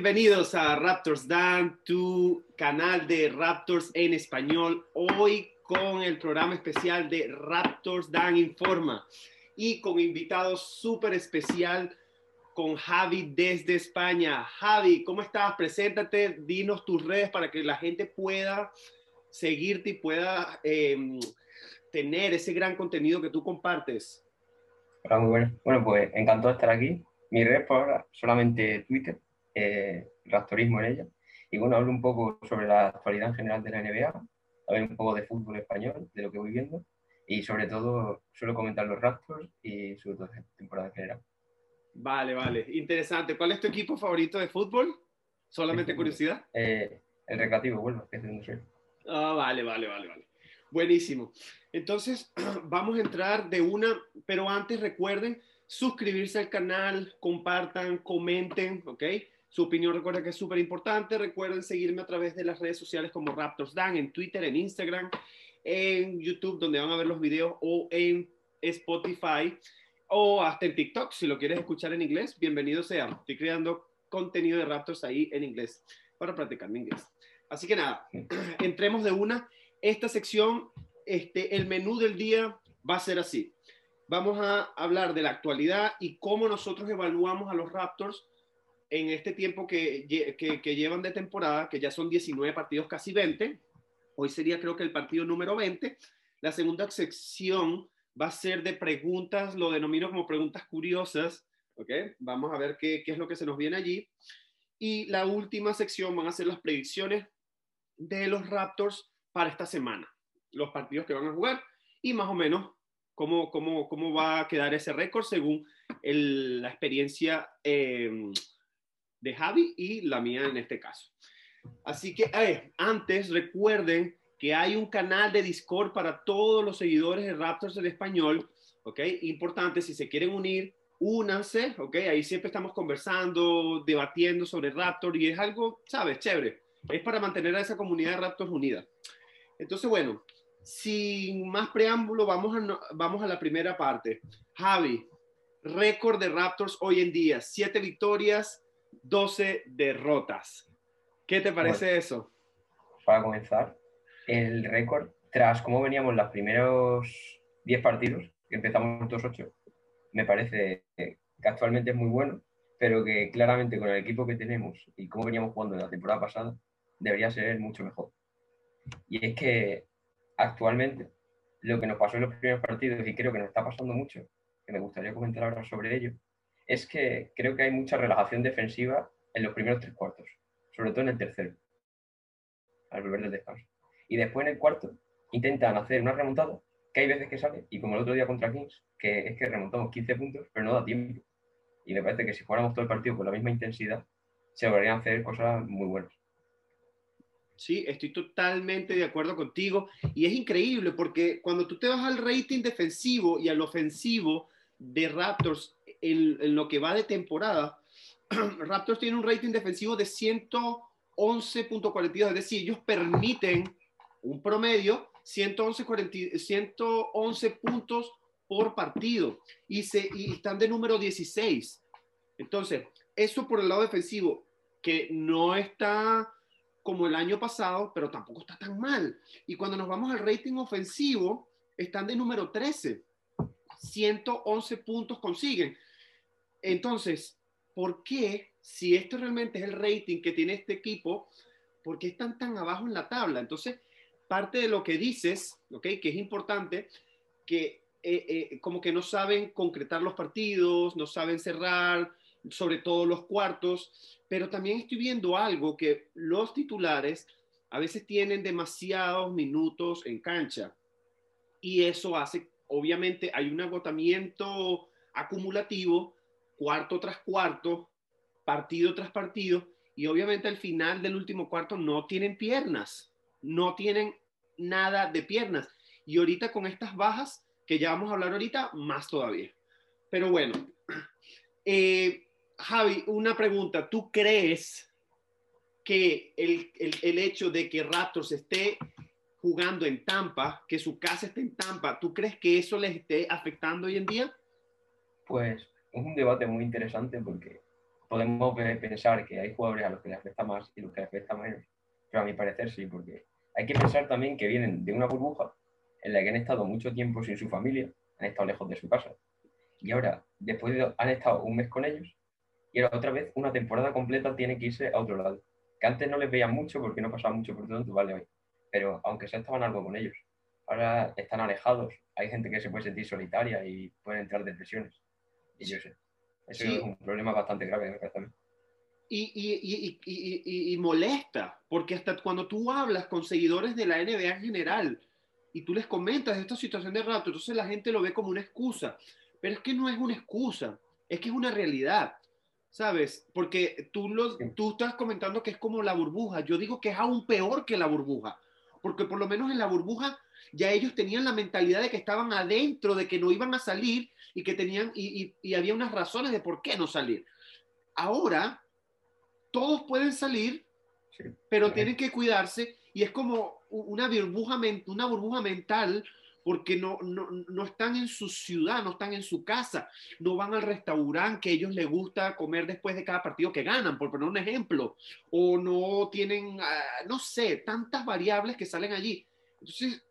Bienvenidos a Raptors Dan, tu canal de Raptors en español. Hoy con el programa especial de Raptors Dan Informa y con invitados súper especial con Javi desde España. Javi, ¿cómo estás? Preséntate, dinos tus redes para que la gente pueda seguirte y pueda eh, tener ese gran contenido que tú compartes. Hola, muy bueno. Bueno, pues encantado de estar aquí. Mi red por ahora solamente Twitter, eh, Raptorismo en ella. Y bueno, hablo un poco sobre la actualidad en general de la NBA, hablo un poco de fútbol español, de lo que voy viendo. Y sobre todo suelo comentar los Raptors y todo temporada en general. Vale, vale. Interesante. ¿Cuál es tu equipo favorito de fútbol? Solamente curiosidad. Eh, el Recreativo, bueno, que es de donde soy. Ah, vale, vale, vale, vale. Buenísimo. Entonces, vamos a entrar de una, pero antes recuerden suscribirse al canal, compartan, comenten, ¿ok? Su opinión recuerda que es súper importante. Recuerden seguirme a través de las redes sociales como Raptors Dan, en Twitter, en Instagram, en YouTube, donde van a ver los videos, o en Spotify, o hasta en TikTok, si lo quieres escuchar en inglés, bienvenido sea. Estoy creando contenido de Raptors ahí en inglés para practicar mi inglés. Así que nada, entremos de una. Esta sección, este, el menú del día va a ser así. Vamos a hablar de la actualidad y cómo nosotros evaluamos a los Raptors en este tiempo que, llevan de temporada, que ya son 19 partidos, casi 20. Hoy sería creo que el partido número 20. La segunda sección va a ser de preguntas, lo denomino como preguntas curiosas, ¿ok? Vamos a ver qué, es lo que se nos viene allí. Y la última sección van a ser las predicciones de los Raptors para esta semana, los partidos que van a jugar y más o menos cómo, va a quedar ese récord según la experiencia eh, de Javi y la mía en este caso. Así que eh, antes recuerden que hay un canal de Discord para todos los seguidores de Raptors en español, ¿ok? Importante, si se quieren unir, únanse, ¿ok? Ahí siempre estamos conversando, debatiendo sobre Raptor y es algo, ¿sabes? Chévere es para mantener a esa comunidad de Raptors unida. Entonces, bueno, sin más preámbulo, vamos a, vamos a la primera parte. Javi, récord de Raptors hoy en día, siete victorias, 12 derrotas. ¿Qué te parece eso? Para comenzar, el récord, tras cómo veníamos los primeros 10 partidos, que empezamos 2-8, me parece que actualmente es muy bueno, pero que claramente con el equipo que tenemos y cómo veníamos jugando en la temporada pasada, debería ser mucho mejor. Y es que actualmente lo que nos pasó en los primeros partidos, y creo que nos está pasando mucho, que me gustaría comentar ahora sobre ello, es que creo que hay mucha relajación defensiva en los primeros tres cuartos, sobre todo en el tercero, al volver del descanso. Y después en el cuarto intentan hacer una remontada, que hay veces que sale, y como el otro día contra Kings, que es que remontamos 15 puntos, pero no da tiempo. Y me parece que si jugáramos todo el partido con la misma intensidad, se podrían hacer cosas muy buenas. Sí, estoy totalmente de acuerdo contigo. Y es increíble porque cuando tú te vas al rating defensivo y al ofensivo de Raptors en, lo que va de temporada, Raptors tiene un rating defensivo de 111.42, es decir, ellos permiten un promedio 111, 111 puntos por partido y, se, y están de número 16. Entonces, eso por el lado defensivo, que no está como el año pasado, pero tampoco está tan mal. Y cuando nos vamos al rating ofensivo, están de número 13. 111 puntos consiguen. Entonces, ¿por qué, si esto realmente es el rating que tiene este equipo, por qué están tan abajo en la tabla? Entonces, parte de lo que dices, ¿ok? Que es importante, que eh, eh, como que no saben concretar los partidos, no saben cerrar, sobre todo los cuartos, pero también estoy viendo algo que los titulares a veces tienen demasiados minutos en cancha y eso hace, obviamente hay un agotamiento acumulativo, cuarto tras cuarto, partido tras partido, y obviamente al final del último cuarto no tienen piernas, no tienen nada de piernas. Y ahorita con estas bajas, que ya vamos a hablar ahorita, más todavía. Pero bueno, eh, Javi, una pregunta. ¿Tú crees que el, el, hecho de que Raptors esté jugando en Tampa, que su casa esté en Tampa, ¿tú crees que eso les esté afectando hoy en día? Pues es un debate muy interesante porque podemos pensar que hay jugadores a los que les afecta más y los que les afecta menos, pero a mi parecer sí, porque hay que pensar también que vienen de una burbuja en la que han estado mucho tiempo sin su familia, han estado lejos de su casa, y ahora, después de, han estado un mes con ellos, y ahora otra vez una temporada completa tiene que irse a otro lado, que antes no les veía mucho porque no pasaba mucho por tanto, vale, hoy, pero aunque sea estaban algo con ellos, ahora están alejados, hay gente que se puede sentir solitaria y pueden entrar depresiones, y yo sé. Eso es un problema bastante grave también. Y, y, y, y, molesta, porque hasta cuando tú hablas con seguidores de la NBA en general y tú les comentas esta situación de rato, entonces la gente lo ve como una excusa. Pero es que no es una excusa, es que es una realidad, ¿sabes? Porque tú, lo, tú estás comentando que es como la burbuja. Yo digo que es aún peor que la burbuja, porque por lo menos en la burbuja ya ellos tenían la mentalidad de que estaban adentro, de que no iban a salir y que tenían, y, había unas razones de por qué no salir. Ahora, todos pueden salir, pero tienen que cuidarse y es como una burbuja, una burbuja mental porque no, no, no, están en su ciudad, no están en su casa, no van al restaurante que ellos les gusta comer después de cada partido que ganan, por poner un ejemplo, o no tienen, ah, no sé, tantas variables que salen allí. Entonces,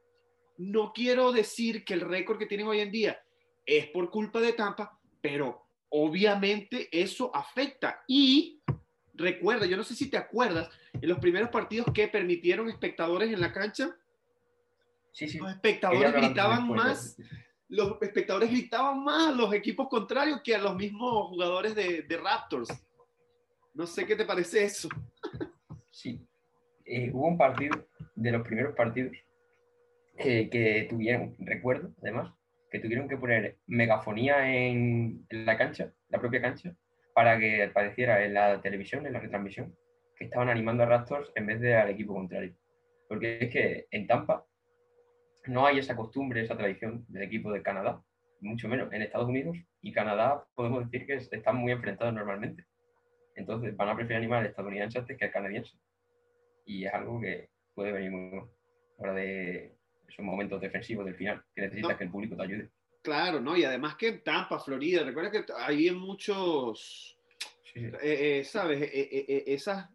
no quiero decir que el récord que tienen hoy en día es por culpa de Tampa, pero obviamente eso afecta. Y recuerda, yo no sé si te acuerdas, en los primeros partidos que permitieron espectadores en la cancha, los espectadores gritaban más, los espectadores gritaban más a los equipos contrarios que a los mismos jugadores de, Raptors. No sé qué te parece eso. Sí. Eh, hubo un partido de los primeros partidos que tuvieron, recuerdo además, que tuvieron que poner megafonía en, la cancha, la propia cancha, para que apareciera en la televisión, en la retransmisión, que estaban animando a Raptors en vez de al equipo contrario. Porque es que en Tampa no hay esa costumbre, esa tradición del equipo de Canadá, mucho menos en Estados Unidos y Canadá podemos decir que están muy enfrentados normalmente. Entonces van a preferir animar al estadounidense antes que al canadiense. Y es algo que puede venir muy bien. Ahora de esos momentos defensivos del final, que necesitas que el público te ayude. Claro, ¿no? Y además que Tampa, Florida, recuerda que hay muchos, eh, eh, ¿sabes? Eh, esa,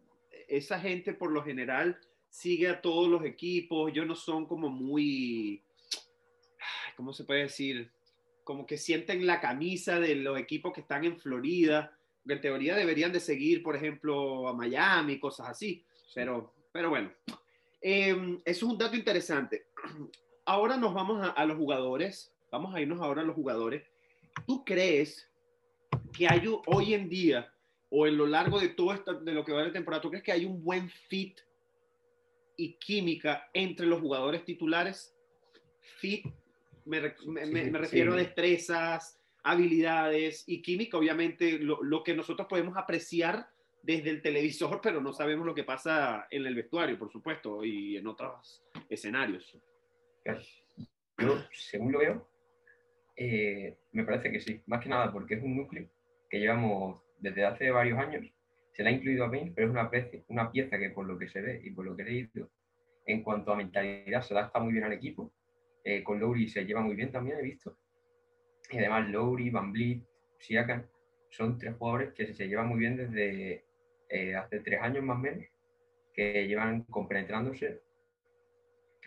esa gente por lo general sigue a todos los equipos, ellos no son como muy, ¿cómo se puede decir? Como que sienten la camisa de los equipos que están en Florida, que en teoría deberían de seguir, por ejemplo, a Miami, cosas así, pero, pero bueno, em, eso es un dato interesante. Ahora nos vamos a, los jugadores, vamos a irnos ahora a los jugadores. ¿Tú crees que hay hoy en día o en lo largo de todo esto, de lo que va de temporada, ¿tú crees que hay un buen fit y química entre los jugadores titulares. Fit, me, refiero a destrezas, habilidades y química, obviamente lo, que nosotros podemos apreciar desde el televisor, pero no sabemos lo que pasa en el vestuario, por supuesto, y en otros escenarios. Yo, según lo veo, eh, me parece que sí, más que nada porque es un núcleo que llevamos desde hace varios años se la ha incluido a mí, pero es una, pieza, una pieza que por lo que se ve y por lo que he leído, en cuanto a mentalidad, se adapta muy bien al equipo. Eh, con Lowry se lleva muy bien también, he visto. Y además Lowry, Van Vliet, Siakam, son tres jugadores que se llevan muy bien desde eh, hace tres años más o menos, que llevan compenetrándose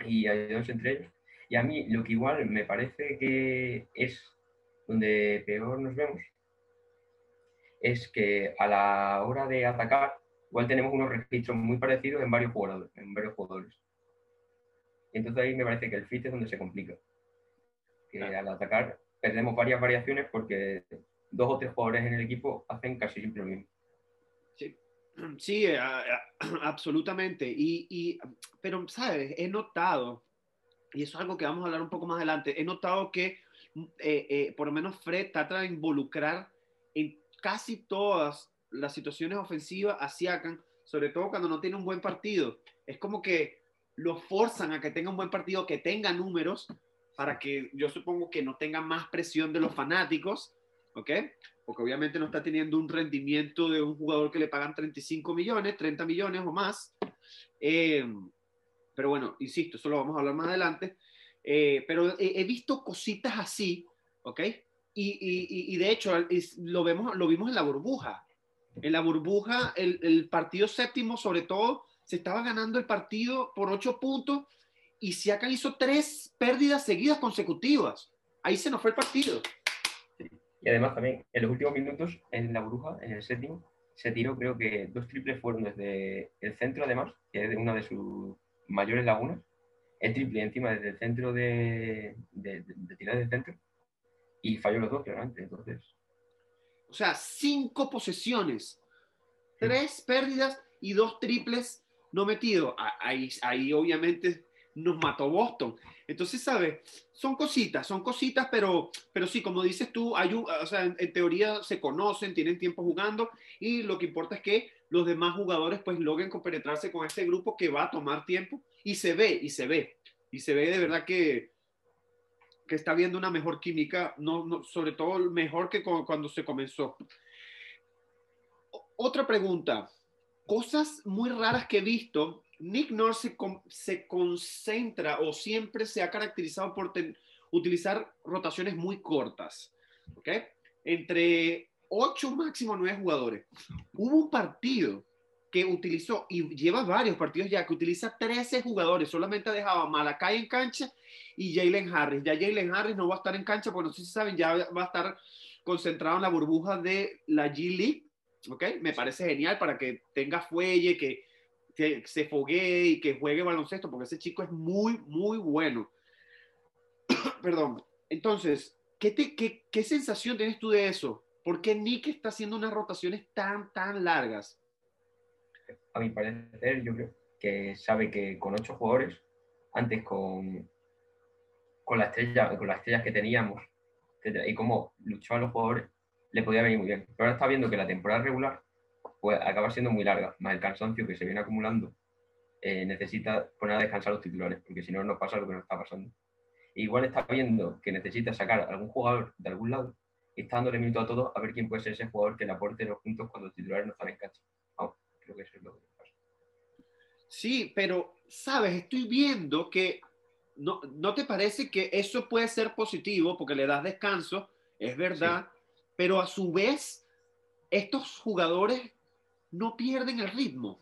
y ayudándose entre ellos. Y a mí lo que igual me parece que es donde peor nos vemos es que a la hora de atacar, igual tenemos unos registros muy parecidos en varios jugadores. En varios jugadores. Entonces ahí me parece que el fit es donde se complica. Que al atacar perdemos varias variaciones porque dos o tres jugadores en el equipo hacen casi siempre lo mismo. Sí, sí absolutamente. Y, y, pero, ¿sabes? He notado, y eso es algo que vamos a hablar un poco más adelante, he notado que eh, eh, por lo menos Fred trata de involucrar en casi todas las situaciones ofensivas a Siakam, sobre todo cuando no tiene un buen partido. Es como que lo forzan a que tenga un buen partido, que tenga números, para que yo supongo que no tenga más presión de los fanáticos, ¿ok? Porque obviamente no está teniendo un rendimiento de un jugador que le pagan 35 millones, 30 millones o más. Eh, pero bueno, insisto, eso lo vamos a hablar más adelante. Eh, pero he, he, visto cositas así, ¿ok? Y, y, y, de hecho, lo, vemos, lo vimos en la burbuja. En la burbuja, el, el partido séptimo, sobre todo, se estaba ganando el partido por ocho puntos y Siakam hizo tres pérdidas seguidas consecutivas. Ahí se nos fue el partido. Y además también, en los últimos minutos, en la burbuja, en el séptimo, se tiró, creo que dos triples fueron desde el centro, además, que es una de sus mayores lagunas. El triple encima desde el centro de, de, de, tirar del centro. Y falló los dos, claramente. Entonces. O sea, cinco posesiones, tres pérdidas y dos triples no metidos. Ahí, ahí obviamente nos mató Boston. Entonces, ¿sabes? Son cositas, son cositas, pero, pero sí, como dices tú, hay o sea, en, teoría se conocen, tienen tiempo jugando y lo que importa es que los demás jugadores pues logren compenetrarse con este grupo que va a tomar tiempo y se ve, y se ve, y se ve de verdad que, que está viendo una mejor química, no, sobre todo mejor que cuando se comenzó. otra pregunta, cosas muy raras que he visto Nick Nurse se, concentra o siempre se ha caracterizado por utilizar rotaciones muy cortas, ¿ok? Entre 8 máximo 9 jugadores. Hubo un partido que utilizó, y lleva varios partidos ya, que utiliza 13 jugadores, solamente dejaba Malakai en cancha y Jalen Harris. Ya Jalen Harris no va a estar en cancha, porque no sé si saben, ya va a estar concentrado en la burbuja de la G League, ¿ok? Me parece genial para que tenga fuelle, que que se foguee y que juegue baloncesto, porque ese chico es muy, muy bueno. Perdón. Entonces, ¿qué, te, qué, ¿qué sensación tienes tú de eso? ¿Por qué Nick está haciendo unas rotaciones tan, tan largas? A mi parecer, yo creo que sabe que con ocho jugadores, antes con, con, la estrella, con las estrellas que teníamos, y cómo luchó a los jugadores, le podía venir muy bien. Pero ahora está viendo que la temporada regular pues acaba siendo muy larga, más el cansancio que se viene acumulando, eh, necesita poner a descansar los titulares, porque si no nos pasa lo que nos está pasando. E igual está viendo que necesita sacar a algún jugador de algún lado y está dándole minuto a todo a ver quién puede ser ese jugador que le aporte los puntos cuando los titulares no están en cancha. creo que eso es lo que pasa. Sí, pero, sabes, estoy viendo que no, ¿no te parece que eso puede ser positivo porque le das descanso? Es verdad, pero a su vez, estos jugadores no pierden el ritmo,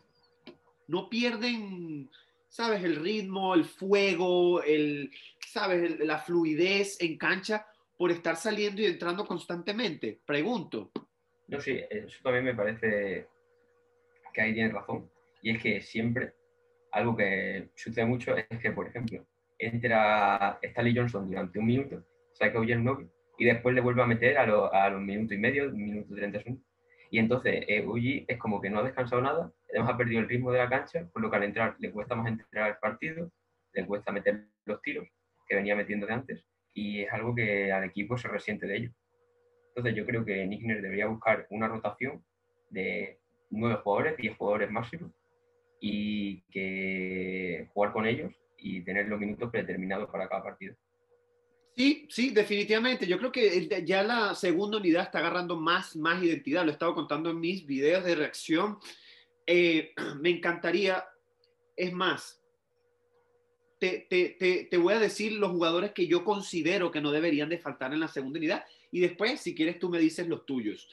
no pierden, ¿sabes? El ritmo, el fuego, el, ¿sabes? la fluidez en cancha por estar saliendo y entrando constantemente. Pregunto. No, sí, eso también me parece que ahí tiene razón. Y es que siempre, algo que sucede mucho es que, por ejemplo, entra Stanley Johnson durante un minuto, saca Novi y después le vuelve a meter a, los minutos y medio, minuto 30 segundos. Y entonces eh, es como que no ha descansado nada, además ha perdido el ritmo de la cancha, por lo que al entrar le cuesta más entrar al partido, le cuesta meter los tiros que venía metiendo de antes, y es algo que al equipo se resiente de ello. Entonces yo creo que Nickner debería buscar una rotación de nueve jugadores, diez jugadores máximos, y que jugar con ellos y tener los minutos predeterminados para cada partido. Sí, sí, definitivamente. Yo creo que ya la segunda unidad está agarrando más, más identidad. Lo he estado contando en mis videos de reacción. Eh, me encantaría, es más, te, te, te, voy a decir los jugadores que yo considero que no deberían de faltar en la segunda unidad y después, si quieres, tú me dices los tuyos.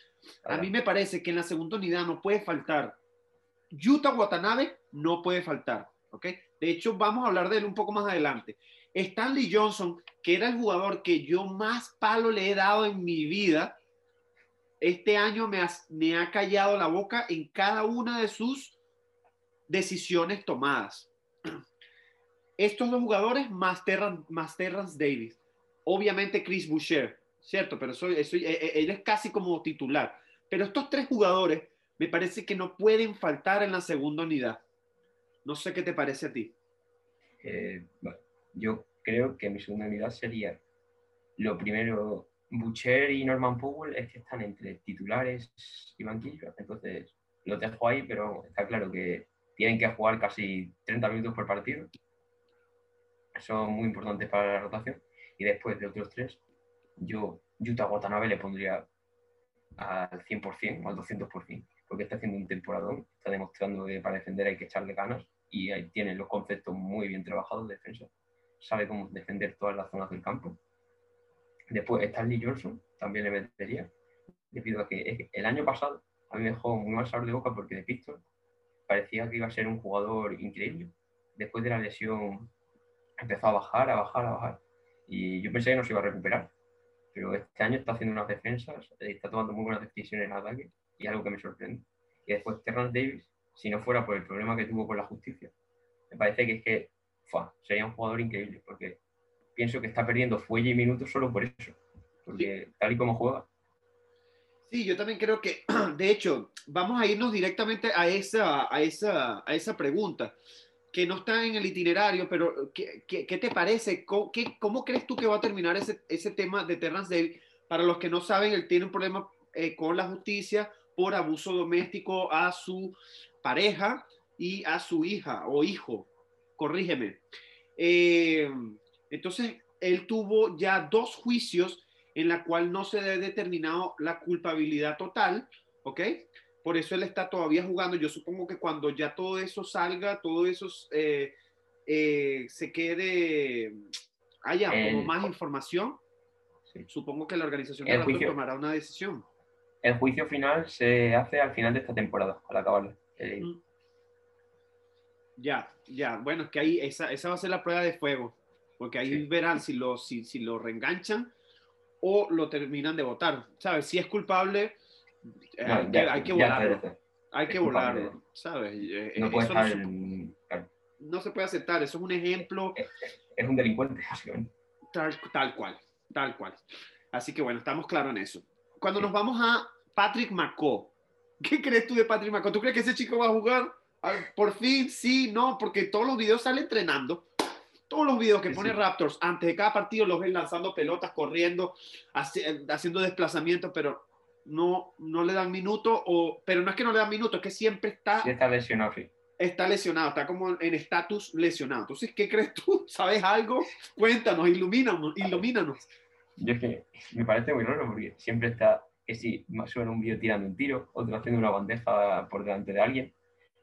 A mí me parece que en la segunda unidad no puede faltar. Yuta Watanabe no puede faltar, ¿ok? De hecho, vamos a hablar de él un poco más adelante. Stanley Johnson, que era el jugador que yo más palo le he dado en mi vida, este año me ha, callado la boca en cada una de sus decisiones tomadas. Estos dos jugadores, más Terrence, Davis. Obviamente Chris Boucher, ¿cierto? Pero soy, soy, e, e, él es casi como titular. Pero estos tres jugadores me parece que no pueden faltar en la segunda unidad. No sé qué te parece a ti. Eh, yo creo que mi segunda unidad sería lo primero, Butcher y Norman Powell es que están entre titulares y banquillo, entonces los dejo ahí, pero está claro que tienen que jugar casi 30 minutos por partido. Son muy importantes para la rotación. Y después de otros tres, yo Yuta Watanabe le pondría al 100% o al 200%, porque está haciendo un temporadón, está demostrando que para defender hay que echarle ganas y ahí tiene los conceptos muy bien trabajados de defensa sabe cómo defender todas las zonas del campo. Después Stanley Johnson también le metería, debido a que el año pasado a mí me dejó muy mal sabor de boca porque de Pistol parecía que iba a ser un jugador increíble. Después de la lesión empezó a bajar, a bajar, a bajar. Y yo pensé que no se iba a recuperar. Pero este año está haciendo unas defensas, está tomando muy buenas decisiones en ataque y algo que me sorprende. Y después Terrence Davis, si no fuera por el problema que tuvo con la justicia, me parece que es que sería un jugador increíble porque pienso que está perdiendo fuelle y minutos solo por eso. Porque tal y como juega, Sí, yo también creo que, de hecho, vamos a irnos directamente a esa, a esa, a esa pregunta, que no está en el itinerario, pero ¿qué, qué, te parece? ¿Cómo, qué, ¿Cómo, crees tú que va a terminar ese, ese tema de Terrence Davis? Para los que no saben, él tiene un problema eh, con la justicia por abuso doméstico a su pareja y a su hija o hijo, corrígeme. Eh, entonces, él tuvo ya dos juicios en la cual no se ha determinado la culpabilidad total, ¿ok? Por eso él está todavía jugando. Yo supongo que cuando ya todo eso salga, todo eso eh, eh, se quede, haya como más información, supongo que la organización de juicio, tomará una decisión. El juicio final se hace al final de esta temporada, al acabarla. Mm. Ya, ya. Bueno, es que ahí esa, esa va a ser la prueba de fuego, porque ahí verán si lo, si, si lo reenganchan o lo terminan de votar. ¿Sabes? Si es culpable, eh, hay, que, volarlo. Hay que volarlo, ¿sabes? Eh, no, se, puede aceptar, eso es un ejemplo. Es, un delincuente, tal, tal cual, tal cual. Así que bueno, estamos claros en eso. Cuando nos vamos a Patrick McCaw, ¿qué crees tú de Patrick McCaw? ¿Tú crees que ese chico va a jugar? Por fin, sí, no, porque todos los videos sale entrenando. Todos los videos que pone Raptors antes de cada partido los ven lanzando pelotas, corriendo, haciendo desplazamientos, pero no, no le dan minuto, o, pero no es que no le dan minuto, es que siempre está... está lesionado, sí. Está lesionado, está como en estatus lesionado. Entonces, ¿qué crees tú? ¿Sabes algo? Cuéntanos, ilumínanos, ilumínanos. Yo es que me parece muy raro porque siempre está, que si suena un vídeo tirando un tiro, otro haciendo una bandeja por delante de alguien,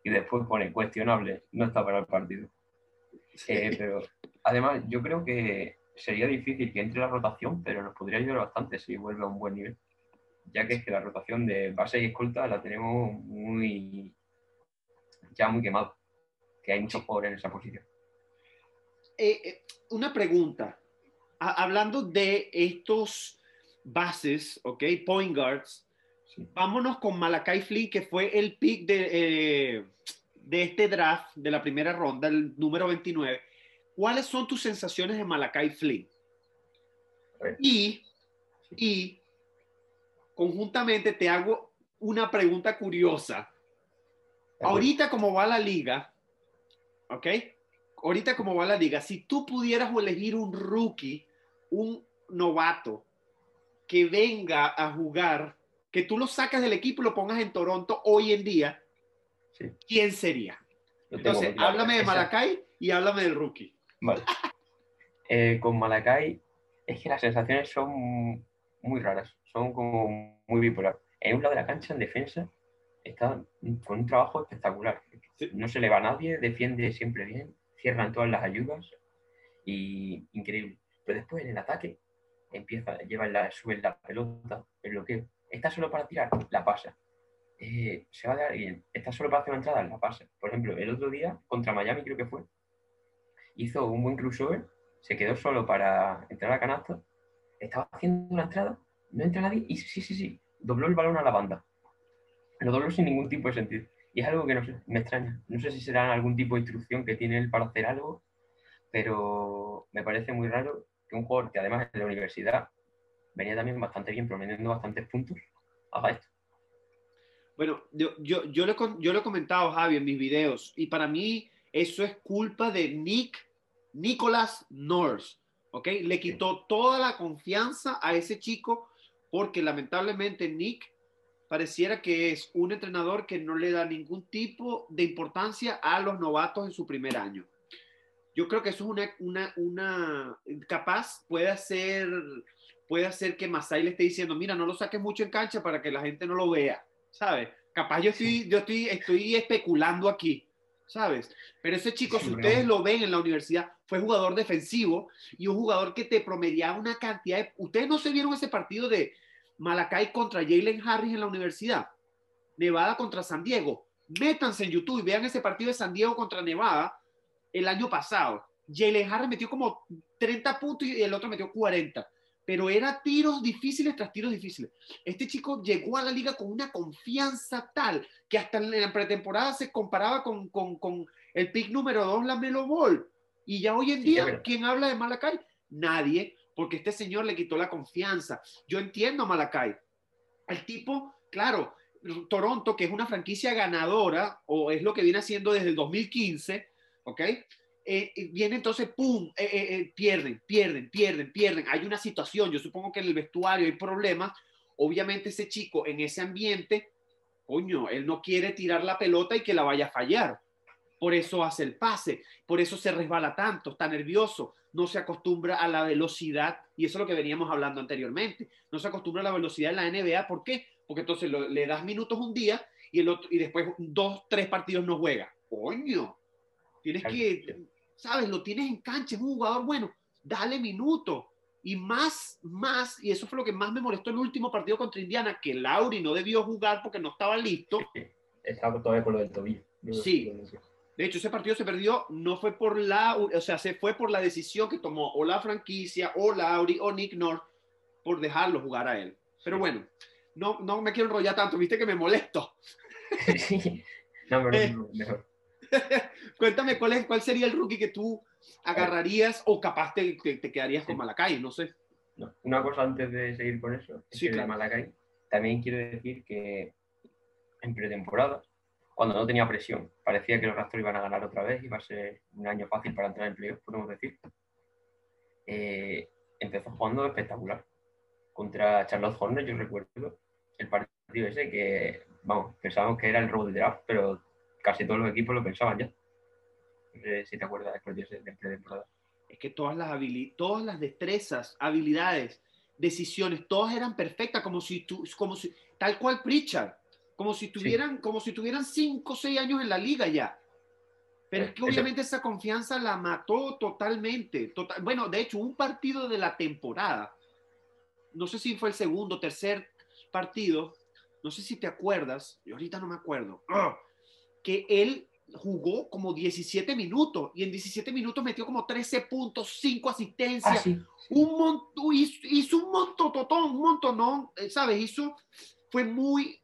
y después pone cuestionable, no está para el partido. Eh, pero además, yo creo que sería difícil que entre la rotación, pero nos podría ayudar bastante si vuelve a un buen nivel. Ya que es que la rotación de base y escolta la tenemos muy ya muy quemado. Que hay muchos jugadores en esa posición. Eh, eh, una pregunta. hablando de estos bases, ¿ok? Point guards. Vámonos con Malakai Flynn, que fue el pick de de este draft de la primera ronda, el número 29, ¿cuáles son tus sensaciones de Malakai Flynn? Y, y conjuntamente te hago una pregunta curiosa. Ahorita como va la liga, ¿ok? Ahorita como va la liga, si tú pudieras elegir un rookie, un novato, que venga a jugar, que tú lo sacas del equipo y lo pongas en Toronto hoy en día, ¿quién sería? Entonces, háblame de Malacay y háblame del rookie. Vale. Eh, con Malacay es que las sensaciones son muy raras, son como muy bipolar. En un lado de la cancha, en defensa, está con un trabajo espectacular. No se le va a nadie, defiende siempre bien, cierran todas las ayudas y increíble. Pero después en el ataque empieza, lleva la, sube la pelota, el bloqueo. Está solo para tirar, la pasa. Eh, se va de alguien, está solo para hacer una entrada, la pasa. Por ejemplo, el otro día, contra Miami creo que fue, hizo un buen crossover, se quedó solo para entrar a canasta, estaba haciendo una entrada, no entra nadie y sí, sí, sí, dobló el balón a la banda. Lo dobló sin ningún tipo de sentido. Y es algo que no me extraña. No sé si será algún tipo de instrucción que tiene él para hacer algo, pero me parece muy raro que un jugador que además en la universidad venía también bastante bien, promediando bastantes puntos, haga esto. Bueno, yo, yo, yo, le, yo he comentado, Javi, en mis videos, y para mí eso es culpa de Nick, Nicholas Norris, ¿ok? Le quitó toda la confianza a ese chico porque lamentablemente Nick pareciera que es un entrenador que no le da ningún tipo de importancia a los novatos en su primer año. Yo creo que eso es una, una, una capaz puede hacer, puede hacer que Masai le esté diciendo, mira, no lo saques mucho en cancha para que la gente no lo vea. ¿sabes? Capaz yo estoy, yo estoy, estoy especulando aquí, ¿sabes? Pero ese chico, si ustedes lo ven en la universidad, fue jugador defensivo y un jugador que te promediaba una cantidad de... ¿Ustedes no se vieron ese partido de Malakai contra Jalen Harris en la universidad? Nevada contra San Diego. Métanse en YouTube y vean ese partido de San Diego contra Nevada el año pasado. Jalen Harris metió como 30 puntos y el otro metió 40. Pero era tiros difíciles tras tiros difíciles. Este chico llegó a la liga con una confianza tal que hasta en la pretemporada se comparaba con, con, con el pick número 2, la Melo Ball. Y ya hoy en día, ¿quién habla de Malacay? Nadie, porque este señor le quitó la confianza. Yo entiendo a Malacay. El tipo, claro, Toronto, que es una franquicia ganadora, o es lo que viene haciendo desde el 2015, ¿ok? Eh, eh, viene entonces, ¡pum!, eh, pierden, pierden, pierden, pierden. Hay una situación, yo supongo que en el vestuario hay problemas. Obviamente ese chico en ese ambiente, coño, él no quiere tirar la pelota y que la vaya a fallar. Por eso hace el pase, por eso se resbala tanto, está nervioso, no se acostumbra a la velocidad, y eso es lo que veníamos hablando anteriormente, no se acostumbra a la velocidad en la NBA, ¿por qué? Porque entonces le das minutos un día y, el otro, y después dos, tres partidos no juega. Coño, tienes que, ¿sabes? Lo tienes en cancha, es un jugador bueno, dale minutos. Y más, más, y eso fue lo que más me molestó en el último partido contra Indiana, que Lauri no debió jugar porque no estaba listo. Estaba todavía con lo del tobillo. Sí, de hecho, ese partido se perdió, no fue por la, o sea, se fue por la decisión que tomó o la franquicia, o Lauri, o Nick North, por dejarlo jugar a él. Pero bueno, no, no me quiero enrollar tanto, viste que me molesto. Sí, no, pero eh, mejor. Cuéntame, ¿cuál, es, ¿cuál sería el rookie que tú agarrarías o capaz te, te, quedarías con Malacay? No sé. una cosa antes de seguir con eso, sí, que claro. Malacay, también quiero decir que en pretemporada cuando no tenía presión. Parecía que los Raptors iban a ganar otra vez, iba a ser un año fácil para entrar en playoff, podemos decir. Eh, empezó jugando espectacular. Contra Charlotte Hornets, yo recuerdo el partido ese que, vamos, pensábamos que era el robo de draft, pero casi todos los equipos lo pensaban ya. Sé si te acuerdas del partido de temporada. Es que todas las, todas las destrezas, habilidades, decisiones, todas eran perfectas, como si tú, como si, tal cual Pritchard como si tuvieran, como si tuvieran cinco o seis años en la liga ya. Pero es que obviamente esa confianza la mató totalmente. Total, bueno, de hecho, un partido de la temporada, no sé si fue el segundo tercer partido, no sé si te acuerdas, yo ahorita no me acuerdo, ¡ah! Que él jugó como 17 minutos y en 17 minutos metió como 13 puntos, 5 asistencias, ah, un montón, hizo, hizo, un montón, un montón, ¿no? Eh, ¿Sabes? Hizo, fue muy,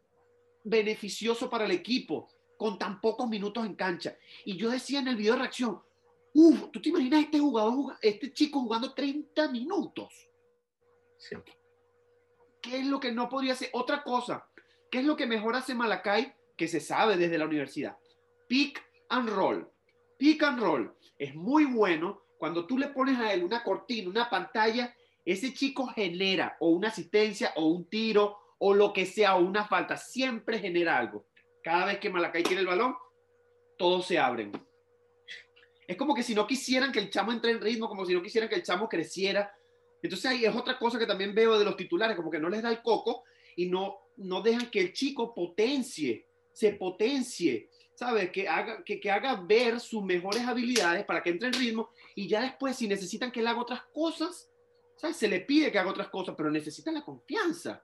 beneficioso para el equipo con tan pocos minutos en cancha. Y yo decía en el video de reacción, uff, ¿tú te imaginas este jugador, este chico jugando 30 minutos? Sí. ¿Qué es lo que no podría hacer? Otra cosa, ¿qué es lo que mejor hace Malacay? Que se sabe desde la universidad. Pick and roll. Pick and roll. Es muy bueno cuando tú le pones a él una cortina, una pantalla, ese chico genera o una asistencia o un tiro o lo que sea, o una falta, siempre genera algo. Cada vez que Malacay tiene el balón, todos se abren. Es como que si no quisieran que el chamo entre en ritmo, como si no quisieran que el chamo creciera. Entonces ahí es otra cosa que también veo de los titulares, como que no les da el coco y no, no dejan que el chico potencie, se potencie, ¿sabes? Que haga, que, que haga ver sus mejores habilidades para que entre en ritmo y ya después si necesitan que él haga otras cosas, ¿sabes? Se le pide que haga otras cosas, pero necesitan la confianza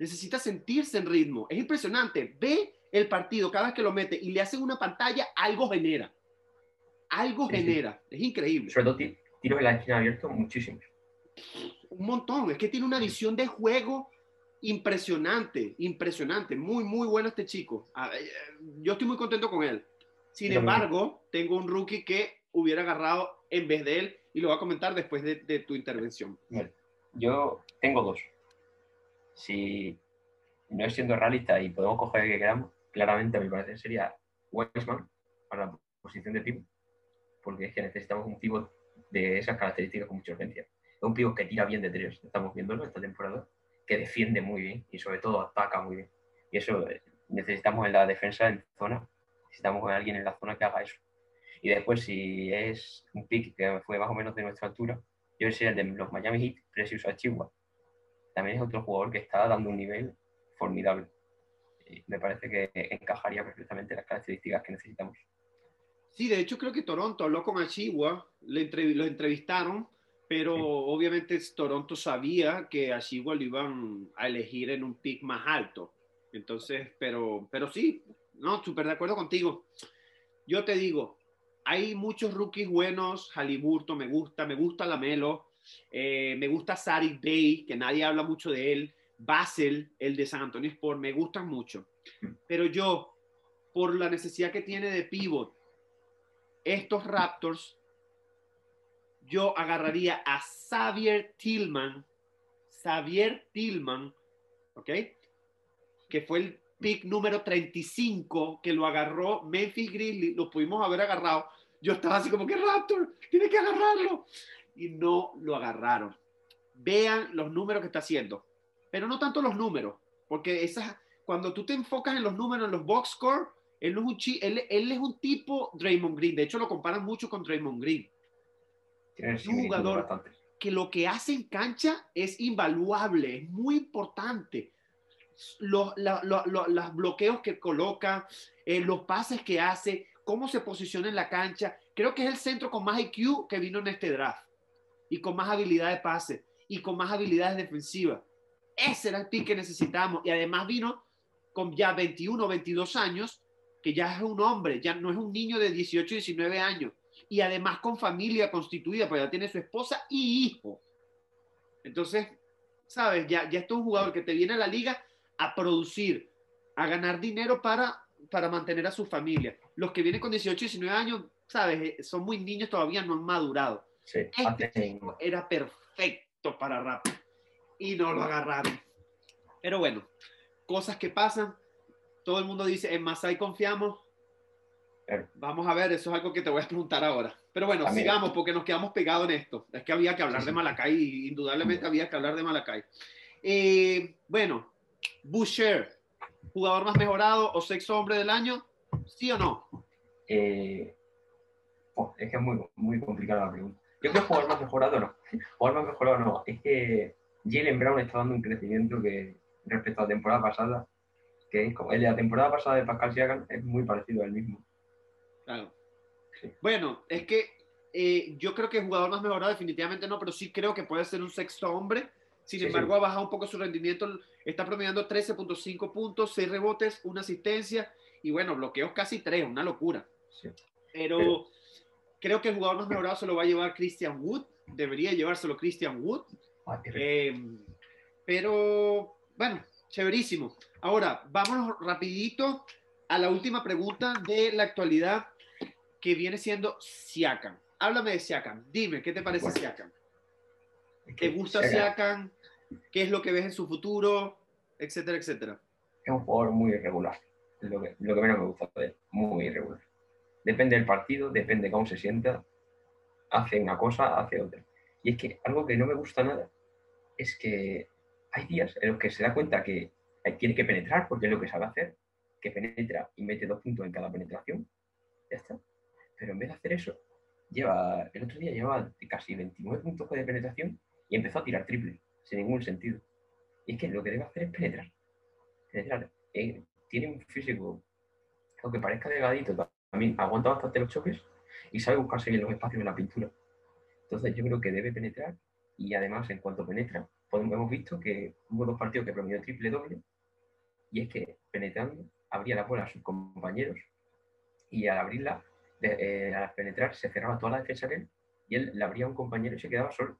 necesita sentirse en ritmo. Es impresionante. Ve el partido cada vez que lo mete y le hacen una pantalla, algo genera. Algo genera. Es increíble. Sobre todo tiros en la esquina abierto, muchísimo. Un montón. Es que tiene una visión de juego impresionante, impresionante. Muy, muy bueno este chico. Ah, eh, yo estoy muy contento con él. Sin embargo, tengo un rookie que hubiera agarrado en vez de él y lo voy a comentar después de, de tu intervención. Yo tengo dos si no es siendo realista y podemos coger el que queramos, claramente a mi parecer sería Weissman para la posición de pivot, porque es que necesitamos un pivot de esas características con mucha urgencia. Es un pivot que tira bien de tres, estamos viéndolo esta temporada, que defiende muy bien y sobre todo ataca muy bien. Y eso eh, necesitamos en la defensa en zona, necesitamos a alguien en la zona que haga eso. Y después, si es un pick que fue más o menos de nuestra altura, yo sería el de los Miami Heat, Precious Chihuahua también es otro jugador que está dando un nivel formidable. me parece que encajaría perfectamente las características que necesitamos. Sí, de hecho creo que Toronto habló con le lo entrevistaron, pero obviamente Toronto sabía que Ashigua lo iban a elegir en un pick más alto. Entonces, pero, pero sí, no, súper de acuerdo contigo. Yo te digo, hay muchos rookies buenos, Haliburto me gusta, me gusta Lamelo, eh, me gusta Sarik Day, que nadie habla mucho de él, Basel, el de San Antonio Sport, me gustan mucho. Pero yo, por la necesidad que tiene de pivot, estos Raptors, yo agarraría a Xavier Tillman, Xavier Tillman, ¿ok? Que fue el pick número 35 que lo agarró Memphis Grizzlies, lo pudimos haber agarrado. Yo estaba así como que Raptor, tiene que agarrarlo. Y no lo agarraron. Vean los números que está haciendo. Pero no tanto los números, porque esas, cuando tú te enfocas en los números, en los box score, él, es un él es un tipo Draymond Green. De hecho, lo comparan mucho con Draymond Green. Es un jugador que lo que hace en cancha es invaluable, es muy importante los, los bloqueos que coloca, eh, los pases que hace, cómo se posiciona en la cancha. Creo que es el centro con más IQ que vino en este draft y con más habilidad de pase y con más habilidades defensivas. Ese era el pick que necesitamos y además vino con ya 21 o 22 años, que ya es un hombre, ya no es un niño de 18 19 años y además con familia constituida, pues ya tiene su esposa y hijo. Entonces, sabes, ya, ya esto es un jugador que te viene a la liga a producir, a ganar dinero para, para mantener a su familia. Los que vienen con 18, 19 años, ¿sabes? Eh, son muy niños, todavía no han madurado. este era perfecto para rap y no lo agarraron. Pero bueno, cosas que pasan. Todo el mundo dice, en Masai confiamos. Vamos a ver, eso es algo que te voy a preguntar ahora. Pero bueno, sigamos porque nos quedamos pegados en esto. Es que había que hablar de Malacay, indudablemente había que hablar de Malacay. Eh, bueno, Boucher, jugador más mejorado o sexto hombre del año, ¿sí o no? Eh, oh, es que es muy, muy complicada la pregunta. Yo creo que jugador más mejorado no. Jugador más mejorado no. Es que Jalen Brown está dando un crecimiento que respecto a la temporada pasada, que es como el de la temporada pasada de Pascal Siakam es muy parecido al mismo. Claro. Bueno, es que eh, yo creo que el jugador más mejorado definitivamente no, pero sí creo que puede ser un sexto hombre sin embargo, ha bajado un poco su rendimiento. Está promediando 13.5 puntos, 6 rebotes, una asistencia y bueno, bloqueos casi 3, una locura. Pero, creo que el jugador más mejorado se lo va a llevar Christian Wood. Debería llevárselo Christian Wood. Ah, eh, pero bueno, chéverísimo. Ahora, vámonos rapidito a la última pregunta de la actualidad que viene siendo Siakam. Háblame de Siakam. Dime, ¿qué te parece Siakam? ¿Te gusta Siakam? qué es lo que ves en su futuro, etcétera, etcétera. Es un jugador muy irregular, lo que, lo que menos me gusta de él, muy irregular. Depende del partido, depende de cómo se sienta, hace una cosa, hace otra. Y es que algo que no me gusta nada es que hay días en los que se da cuenta que tiene que penetrar porque es lo que sabe hacer, que penetra y mete dos puntos en cada penetración, ya está. Pero en vez de hacer eso, lleva, el otro día llevaba casi 29 puntos de penetración y empezó a tirar triple sin ningún sentido. Y es que lo que debe hacer es penetrar. Eh, tiene un físico, aunque parezca delgadito, también aguanta bastante los choques y sabe buscarse bien los espacios en la pintura. Entonces yo creo que debe penetrar y además en cuanto penetra, hemos visto que hubo dos partidos que promedió triple doble y es que penetrando abría la bola a sus compañeros y al abrirla, eh, al penetrar se cerraba toda la defensa de él y él le abría a un compañero y se quedaba solo.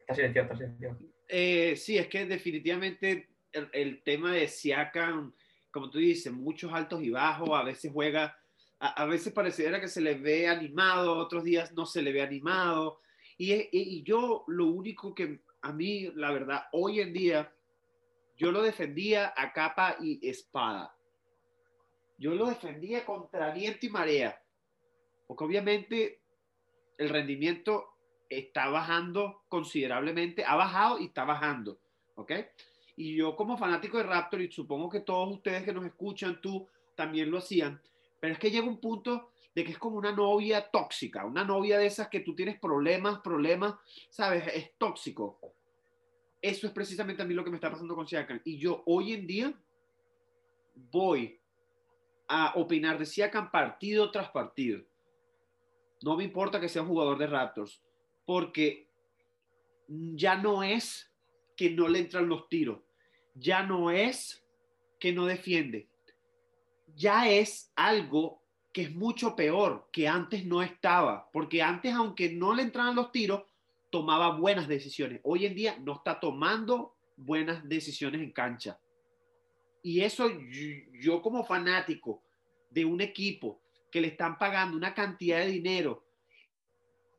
Está silenciado, está silenciado. Eh, sí, es que definitivamente el, tema de Siakam, como tú dices, muchos altos y bajos, a veces juega, a, veces pareciera que se le ve animado, otros días no se le ve animado. Y, yo lo único que a mí, la verdad, hoy en día, yo lo defendía a capa y espada. Yo lo defendía contra viento y marea. Porque obviamente el rendimiento está bajando considerablemente, ha bajado y está bajando, ¿ok? Y yo como fanático de Raptor, y supongo que todos ustedes que nos escuchan, tú también lo hacían, pero es que llega un punto de que es como una novia tóxica, una novia de esas que tú tienes problemas, problemas, ¿sabes? Es tóxico. Eso es precisamente a mí lo que me está pasando con Siakam. Y yo hoy en día voy a opinar de Siakam partido tras partido. No me importa que sea un jugador de Raptors porque ya no es que no le entran los tiros. Ya no es que no defiende. Ya es algo que es mucho peor, que antes no estaba. Porque antes, aunque no le entraran los tiros, tomaba buenas decisiones. Hoy en día no está tomando buenas decisiones en cancha. Y eso yo como fanático de un equipo que le están pagando una cantidad de dinero,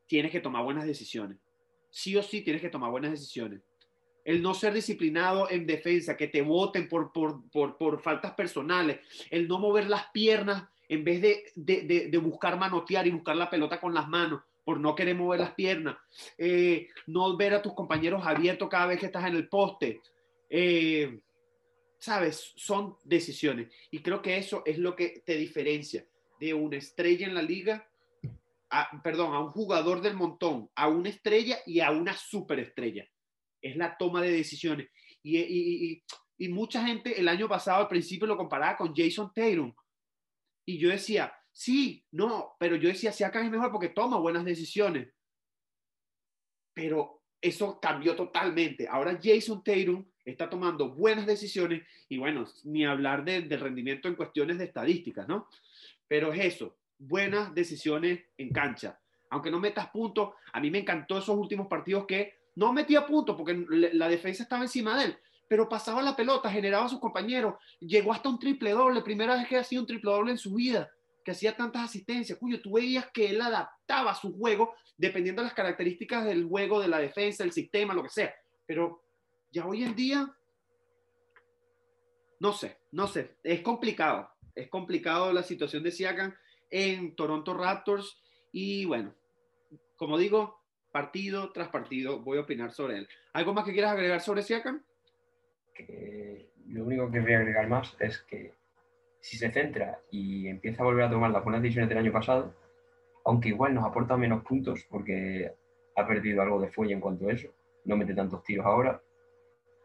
tienes que tomar buenas decisiones. Sí o sí tienes que tomar buenas decisiones. El no ser disciplinado en defensa, que te voten por, por, faltas personales, el no mover las piernas en vez de, de buscar manotear y buscar la pelota con las manos por no querer mover las piernas, eh, no ver a tus compañeros abiertos cada vez que estás en el poste. Eh, Sabes, son decisiones. Y creo que eso es lo que te diferencia de una estrella en la liga, perdón, a un jugador del montón, a una estrella y a una superestrella. Es la toma de decisiones. Y, y mucha gente el año pasado al principio lo comparaba con Jason Tatum. Y yo decía, Sí, no, pero yo decía, acá es mejor porque toma buenas decisiones. Pero eso cambió totalmente. Ahora Jason Tatum está tomando buenas decisiones y bueno, ni hablar del rendimiento en cuestiones de estadísticas, ¿no? Pero es eso, buenas decisiones en cancha. Aunque no metas puntos, a mí me encantó esos últimos partidos que no metía puntos porque la defensa estaba encima de él, pero pasaba la pelota, generaba a sus compañeros, llegó hasta un triple doble, primera vez que ha sido un triple doble en su vida que hacía tantas asistencias, cuyo tú veías que él adaptaba su juego dependiendo de las características del juego, de la defensa, del sistema, lo que sea. Pero ya hoy en día, no sé, no sé, es complicado. Es complicado la situación de Siakam en Toronto Raptors y bueno, como digo, partido tras partido voy a opinar sobre él. ¿Algo más que quieras agregar sobre Siakam? lo único que voy a agregar más es que si se centra y empieza a volver a tomar las buenas decisiones del año pasado, aunque igual nos aporta menos puntos porque ha perdido algo de fuelle en cuanto a eso, no mete tantos tiros ahora,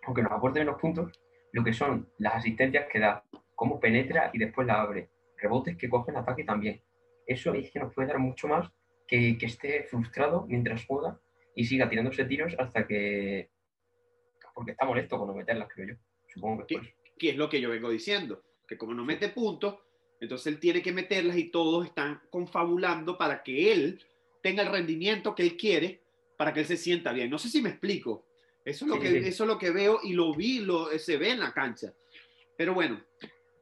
aunque nos aporte menos puntos, lo que son las asistencias que da, cómo penetra y después la abre, rebotes que coge en ataque también. Eso es que nos puede dar mucho más que, que esté frustrado mientras juega y siga tirándose tiros hasta que... Porque está molesto con no meterlas, creo yo. Supongo que es ¿Qué es lo que yo vengo diciendo? Que como no mete puntos, entonces él tiene que meterlas y todos están confabulando para que él tenga el rendimiento que él quiere, para que él se sienta bien. No sé si me explico. Eso es lo, que, Eso es lo que veo y lo vi, lo, se ve en la cancha. Pero bueno,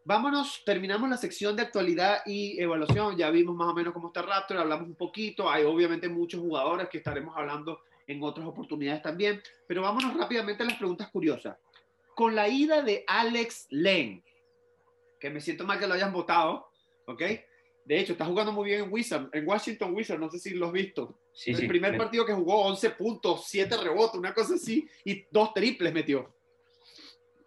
vámonos, terminamos la sección de actualidad y evaluación. Ya vimos más o menos cómo está Raptor, hablamos un poquito. Hay obviamente muchos jugadores que estaremos hablando en otras oportunidades también. Pero vámonos rápidamente a las preguntas curiosas. Con la ida de Alex Len, que me siento mal que lo hayan votado, ¿ok? De hecho, está jugando muy bien en Wizard, en Washington Wizard, no sé si lo has visto. Sí, el primer partido que jugó 11 puntos, 7 rebotes, una cosa así, y dos triples metió.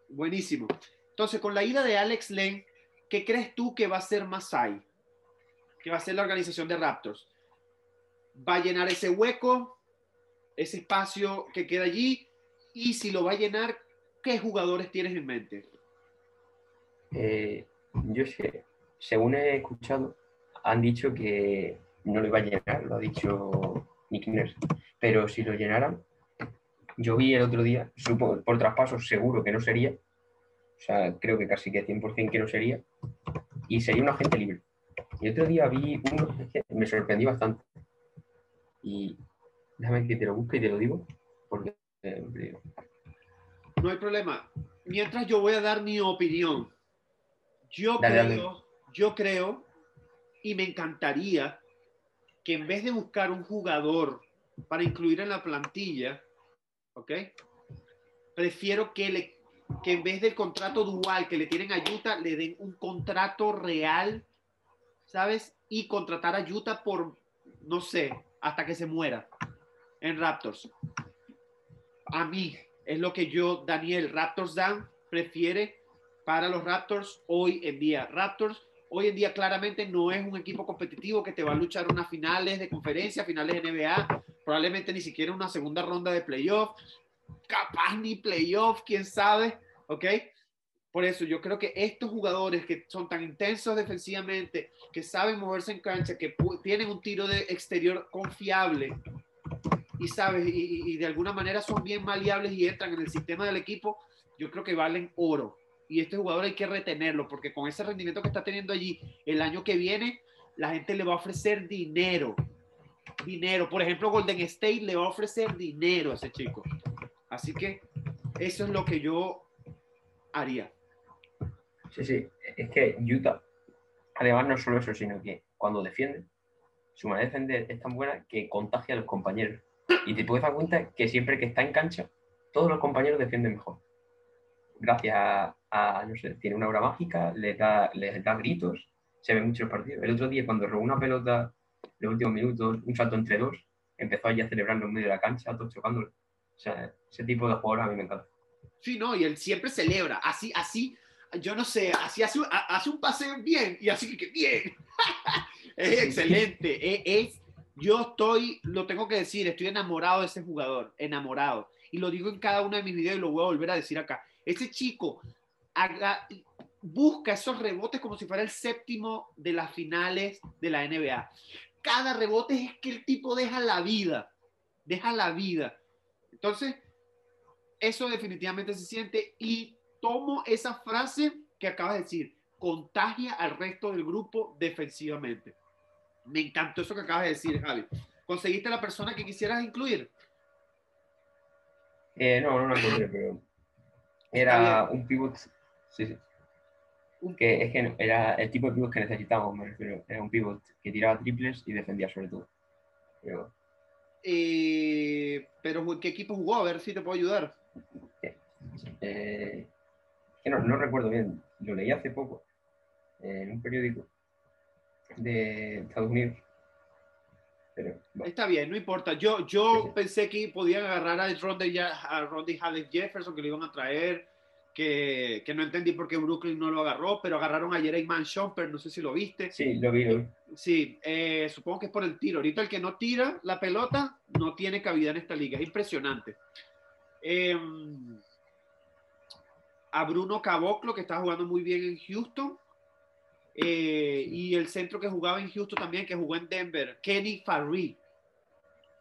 Buenísimo. Entonces, con la ida de Alex Len, ¿qué crees tú que va a ser Masai? ¿Qué va a ser la organización de Raptors? ¿Va a llenar ese hueco, ese espacio que queda allí? Y si lo va a llenar, ¿qué jugadores tienes en mente? Eh, yo sé, según he escuchado, han dicho que no lo iba a llenar, lo ha dicho Nick Nurse, pero si lo llenaran, yo vi el otro día, supo, por traspaso seguro que no sería, o sea, creo que casi que 100% que no sería, y sería un agente libre. Y otro día vi uno que me sorprendí bastante. Y déjame que te lo busque y te lo digo, porque... Eh, no hay problema. Mientras yo voy a dar mi opinión, yo creo, yo creo, y me encantaría que en vez de buscar un jugador para incluir en la plantilla, ¿ok? Prefiero que, le, que en vez del contrato dual que le tienen a Utah, le den un contrato real, ¿sabes? Y contratar a Utah por, no sé, hasta que se muera en Raptors. A mí, es lo que yo, Daniel, Raptors Dan, prefiere para los Raptors hoy en día. Raptors hoy en día claramente no es un equipo competitivo que te va a luchar unas finales de conferencia, finales de NBA, probablemente ni siquiera una segunda ronda de playoff, capaz ni playoff, quién sabe, ¿ok? Por eso yo creo que estos jugadores que son tan intensos defensivamente, que saben moverse en cancha, que tienen un tiro de exterior confiable y sabes, y, y de alguna manera son bien maleables y entran en el sistema del equipo, yo creo que valen oro. Y este jugador hay que retenerlo, porque con ese rendimiento que está teniendo allí el año que viene, la gente le va a ofrecer dinero. Dinero. Por ejemplo, Golden State le va a ofrecer dinero a ese chico. Así que eso es lo que yo haría. Sí, sí. Es que Utah, además no solo eso, sino que cuando defiende, su manera de defender es tan buena que contagia a los compañeros. Y te puedes dar cuenta que siempre que está en cancha, todos los compañeros defienden mejor. Gracias a, no sé, tiene una obra mágica, les da, les da gritos, se ven muchos partidos. El otro día, cuando robó una pelota, los últimos minutos, un salto entre dos, empezó allí a celebrarlo en medio de la cancha, todos chocándolo. O sea, ese tipo de jugadores a mí me encanta. Sí, no, y él siempre celebra. Así, así, yo no sé, así hace, hace un paseo bien y así que bien. es excelente. Es, yo estoy, lo tengo que decir, estoy enamorado de ese jugador, enamorado. Y lo digo en cada uno de mis videos lo voy a volver a decir acá. Ese chico haga, busca esos rebotes como si fuera el séptimo de las finales de la NBA. Cada rebote es que el tipo deja la vida, deja la vida. Entonces, eso definitivamente se siente y tomo esa frase que acabas de decir, contagia al resto del grupo defensivamente. Me encantó eso que acabas de decir, Javi. ¿Conseguiste la persona que quisieras incluir? Eh, no, no la encontré, pero era un pivot. Sí, sí. Que es que era el tipo de pivot que necesitábamos, me refiero. Era un pivot que tiraba triples y defendía sobre todo. Pero, Eh, pero ¿qué equipo jugó? A ver si te puedo ayudar. eh, que no, no recuerdo bien, lo leí hace poco eh, en un periódico de Estados Unidos. Pero, bueno, Está bien, no importa. Yo, yo Sí, sí. pensé que podían agarrar a Ronde, a Ronde Jefferson, que lo iban a traer, que, que no entendí por qué Brooklyn no lo agarró, pero agarraron a Jerry Manchomper, no sé si lo viste. sí, lo vi. Sí, eh, supongo que es por el tiro. Ahorita el que no tira la pelota no tiene cabida en esta liga. Es impresionante. Eh, a Bruno Caboclo, que está jugando muy bien en Houston. Eh, y el centro que jugaba en Houston también, que jugó en Denver, Kenny Farree.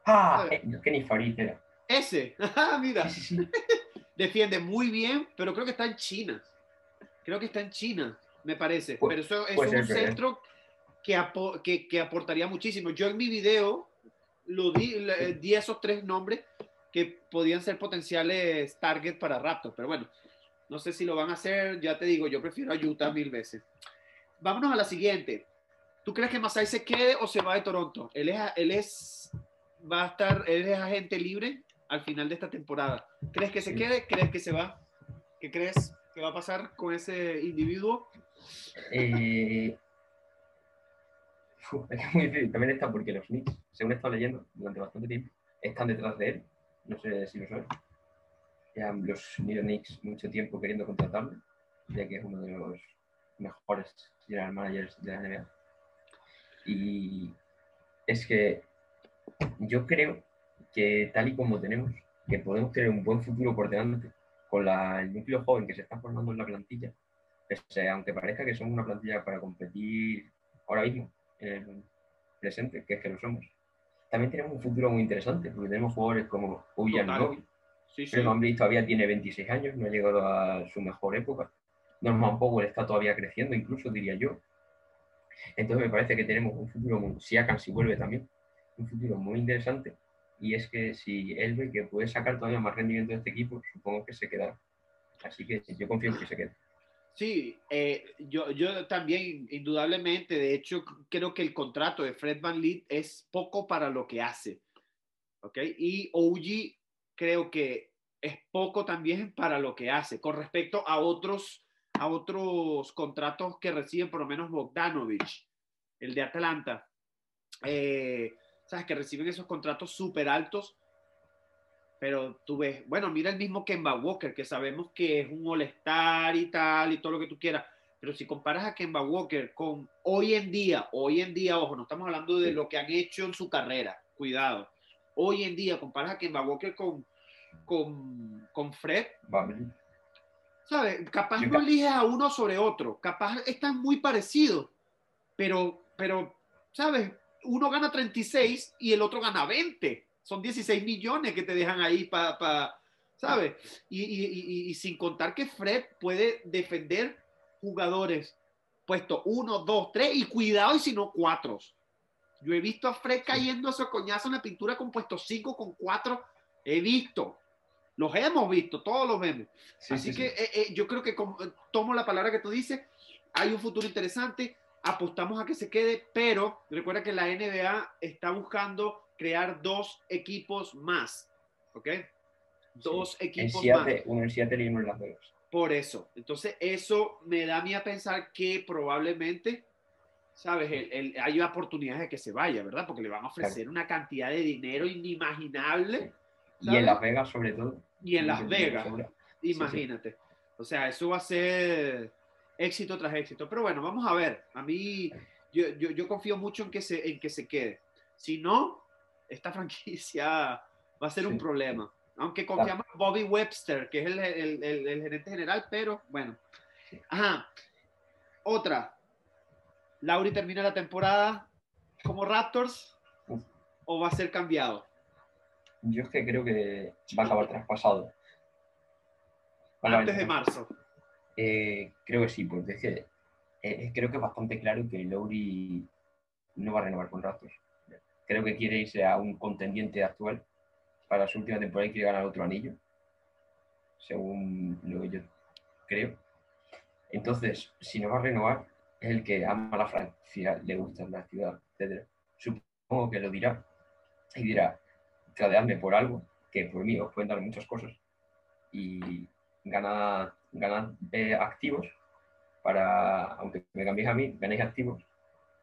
¡Ah! Eh, Kenny Farid era. Ese, Ah, mira, sí. defiende muy bien, pero creo que está en China. Creo que está en China, me parece. Pu- pero eso, es un ser, pero- centro que, apo- que, que aportaría muchísimo. Yo en mi video lo di, le- di esos tres nombres que podían ser potenciales targets para Raptors, pero bueno, no sé si lo van a hacer, ya te digo, yo prefiero a Utah mil veces. Vámonos a la siguiente. ¿Tú crees que Masai se quede o se va de Toronto? Él es, él es, va a estar, él es agente libre al final de esta temporada. ¿Crees que se quede? ¿Crees que se va? ¿Qué crees que va a pasar con ese individuo? Eh, es muy difícil. También está porque los Knicks, según he estado leyendo durante bastante tiempo, están detrás de él. No sé si lo saben. Llevan los New Knicks mucho tiempo queriendo contratarlo, ya que es uno de los mejores general managers de la NBA. Y es que yo creo que tal y como tenemos, que podemos tener un buen futuro por delante con la- el núcleo joven que se está formando en la plantilla, pese aunque parezca que somos una plantilla para competir ahora mismo, en el presente, que es que lo somos, también tenemos un futuro muy interesante, porque tenemos jugadores como Uyan. Novi, Sí, sí. VanVleet todavía tiene 26 años, no ha llegado a su mejor época. Norman Powell está todavía creciendo, incluso diría yo. Entonces me parece que tenemos un futuro, muy, si Akan si vuelve también, un futuro muy interesante. Y es que si él ve que puede sacar todavía más rendimiento de este equipo, supongo que se quedará. Así que yo confío en que se quede. Sí, eh, yo, yo también, indudablemente, de hecho, creo que el contrato de Fred Van Leet es poco para lo que hace. ¿Ok? Y OG creo que es poco también para lo que hace con respecto a otros, a otros contratos que reciben, por lo menos Bogdanovich, el de Atlanta. Eh, ¿Sabes? Que reciben esos contratos súper altos. Pero tú ves, bueno, mira el mismo Kemba Walker, que sabemos que es un all-star y tal, y todo lo que tú quieras. Pero si comparas a Kemba Walker con hoy en día, hoy en día, ojo, no estamos hablando de lo que han hecho en su carrera, cuidado. Hoy en día, comparas a Kemba Walker con, con, con Fred, VanVleet. ¿sabes? Capaz no eliges a uno sobre otro, capaz están muy parecidos, pero, pero, ¿sabes? Uno gana 36 y el otro gana 20. son 16 millones que te dejan ahí para, ¿sabes? Y, sin contar que Fred puede defender jugadores puesto uno, dos, tres y cuidado y si no cuatro. Yo he visto a Fred cayendo a su coñazo en la pintura con puesto cinco, con cuatro. He visto. Los hemos visto, todos los vemos. Así que eh, eh, yo creo que tomo la palabra que tú dices. Hay un futuro interesante. Apostamos a que se quede, pero recuerda que la NBA está buscando crear dos equipos más. ¿Ok? Dos equipos más. Uno en Seattle y uno en Las Vegas. Por eso. Entonces, eso me da a mí a pensar que probablemente, ¿sabes? hay oportunidades de que se vaya, ¿verdad? Porque le van a ofrecer una cantidad de dinero inimaginable. Y en Las Vegas, sobre todo. Y en Las Vegas, imagínate. O sea, eso va a ser éxito tras éxito. Pero bueno, vamos a ver. A mí, yo, yo, confío mucho en que, se, en que se quede. Si no, esta franquicia va a ser un problema. Aunque confiamos en Bobby Webster, que es el, el, el, gerente general, pero bueno. Ajá. Otra. Lauri termina la temporada como Raptors o va a ser cambiado. Yo es que creo que va a acabar traspasado. Antes de marzo. Eh, creo que sí, porque es que eh, creo que es bastante claro que Lowry no va a renovar con Raptors. Creo que quiere irse a un contendiente actual para su última temporada y quiere ganar otro anillo, según lo que yo creo. Entonces, si no va a renovar, es el que ama la Francia, le gusta la ciudad, etc. Supongo que lo dirá y dirá, tradeadme por algo, que por mí os pueden dar muchas cosas, y ganad, ganad eh, activos para, aunque me cambiéis a mí, ganéis activos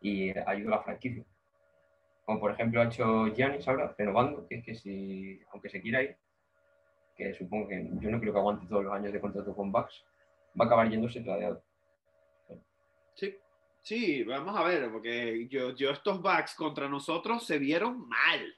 y ayudo a la franquicia. Como por ejemplo ha hecho Giannis ahora, renovando, que es que si, aunque se quiera ir, que supongo que yo no creo que aguante todos los años de contrato con Bucks, va a acabar yéndose tradeado. Sí, sí, vamos a ver, porque yo, yo estos Bucks contra nosotros se vieron mal.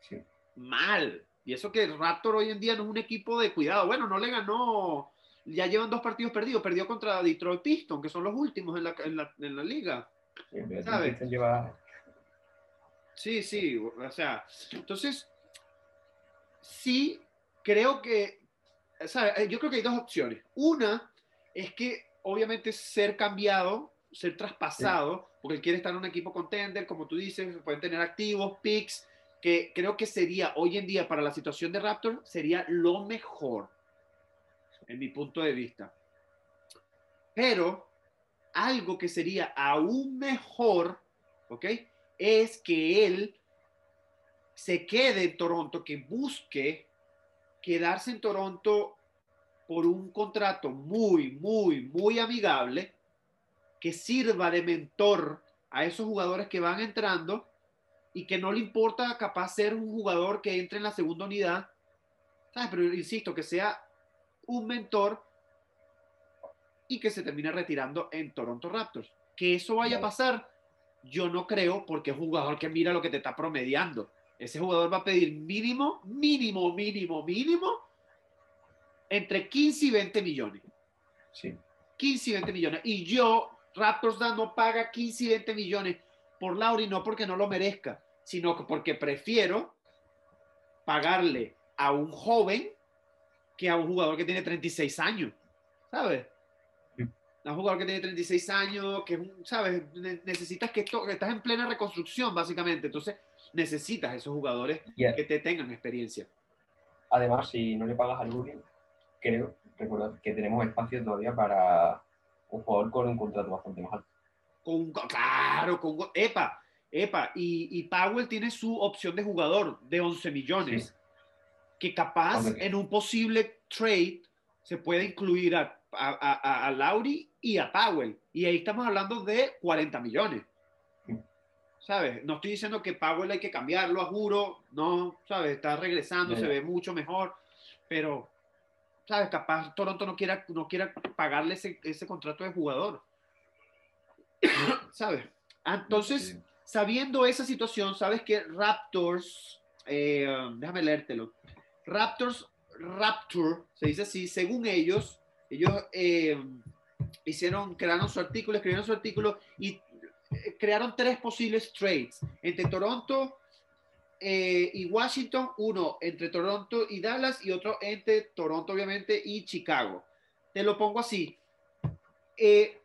Sí. Mal. Y eso que Raptor hoy en día no es un equipo de cuidado. Bueno, no le ganó, ya llevan dos partidos perdidos. Perdió contra Detroit Pistons, que son los últimos en la, en la, en la liga. Sí, ¿sabes? Lleva Sí, sí, o sea, entonces, sí, creo que, ¿sabes? yo creo que hay dos opciones. Una es que obviamente ser cambiado, ser traspasado, porque él quiere estar en un equipo contender, como tú dices, pueden tener activos, picks, que creo que sería hoy en día para la situación de Raptor, sería lo mejor, en mi punto de vista. Pero algo que sería aún mejor, ¿ok? es que él se quede en Toronto, que busque quedarse en Toronto por un contrato muy, muy, muy amigable, que sirva de mentor a esos jugadores que van entrando y que no le importa capaz ser un jugador que entre en la segunda unidad, Pero insisto, que sea un mentor y que se termine retirando en Toronto Raptors. Que eso vaya a pasar, yo no creo porque es un jugador que mira lo que te está promediando. Ese jugador va a pedir mínimo, mínimo, mínimo, mínimo entre 15 y 20 millones. Sí. 15 y 20 millones. Y yo, Raptors no paga 15 y 20 millones por Lauri, no porque no lo merezca, sino porque prefiero pagarle a un joven que a un jugador que tiene 36 años. ¿Sabes? un jugador que tiene 36 años, que, ¿sabes? Necesitas que esto, estás en plena reconstrucción, básicamente. Entonces, necesitas esos jugadores que te tengan experiencia. Además, si no le pagas al Lurin, creo, recordad que tenemos espacio todavía para un jugador con un contrato bastante más alto. Con, claro, con, epa, epa, y, y Powell tiene su opción de jugador de 11 millones, que capaz en un posible trade se puede incluir a, a, a, Lauri y a Powell. Y ahí estamos hablando de 40 millones. ¿Sabes? No estoy diciendo que Powell hay que cambiarlo, a juro. No, ¿sabes? Está regresando, se ve mucho mejor. Pero, ¿sabes? Capaz Toronto no quiera, no quiera pagarle ese, ese contrato de jugador. ¿Sabes? Entonces, sabiendo esa situación, sabes que Raptors, eh, déjame leértelo. Raptors, Raptor, se dice así, según ellos, ellos eh, hicieron, crearon su artículo, escribieron su artículo y eh, crearon tres posibles trades entre Toronto, eh, y Washington, uno entre Toronto y Dallas y otro entre Toronto, obviamente, y Chicago. Te lo pongo así.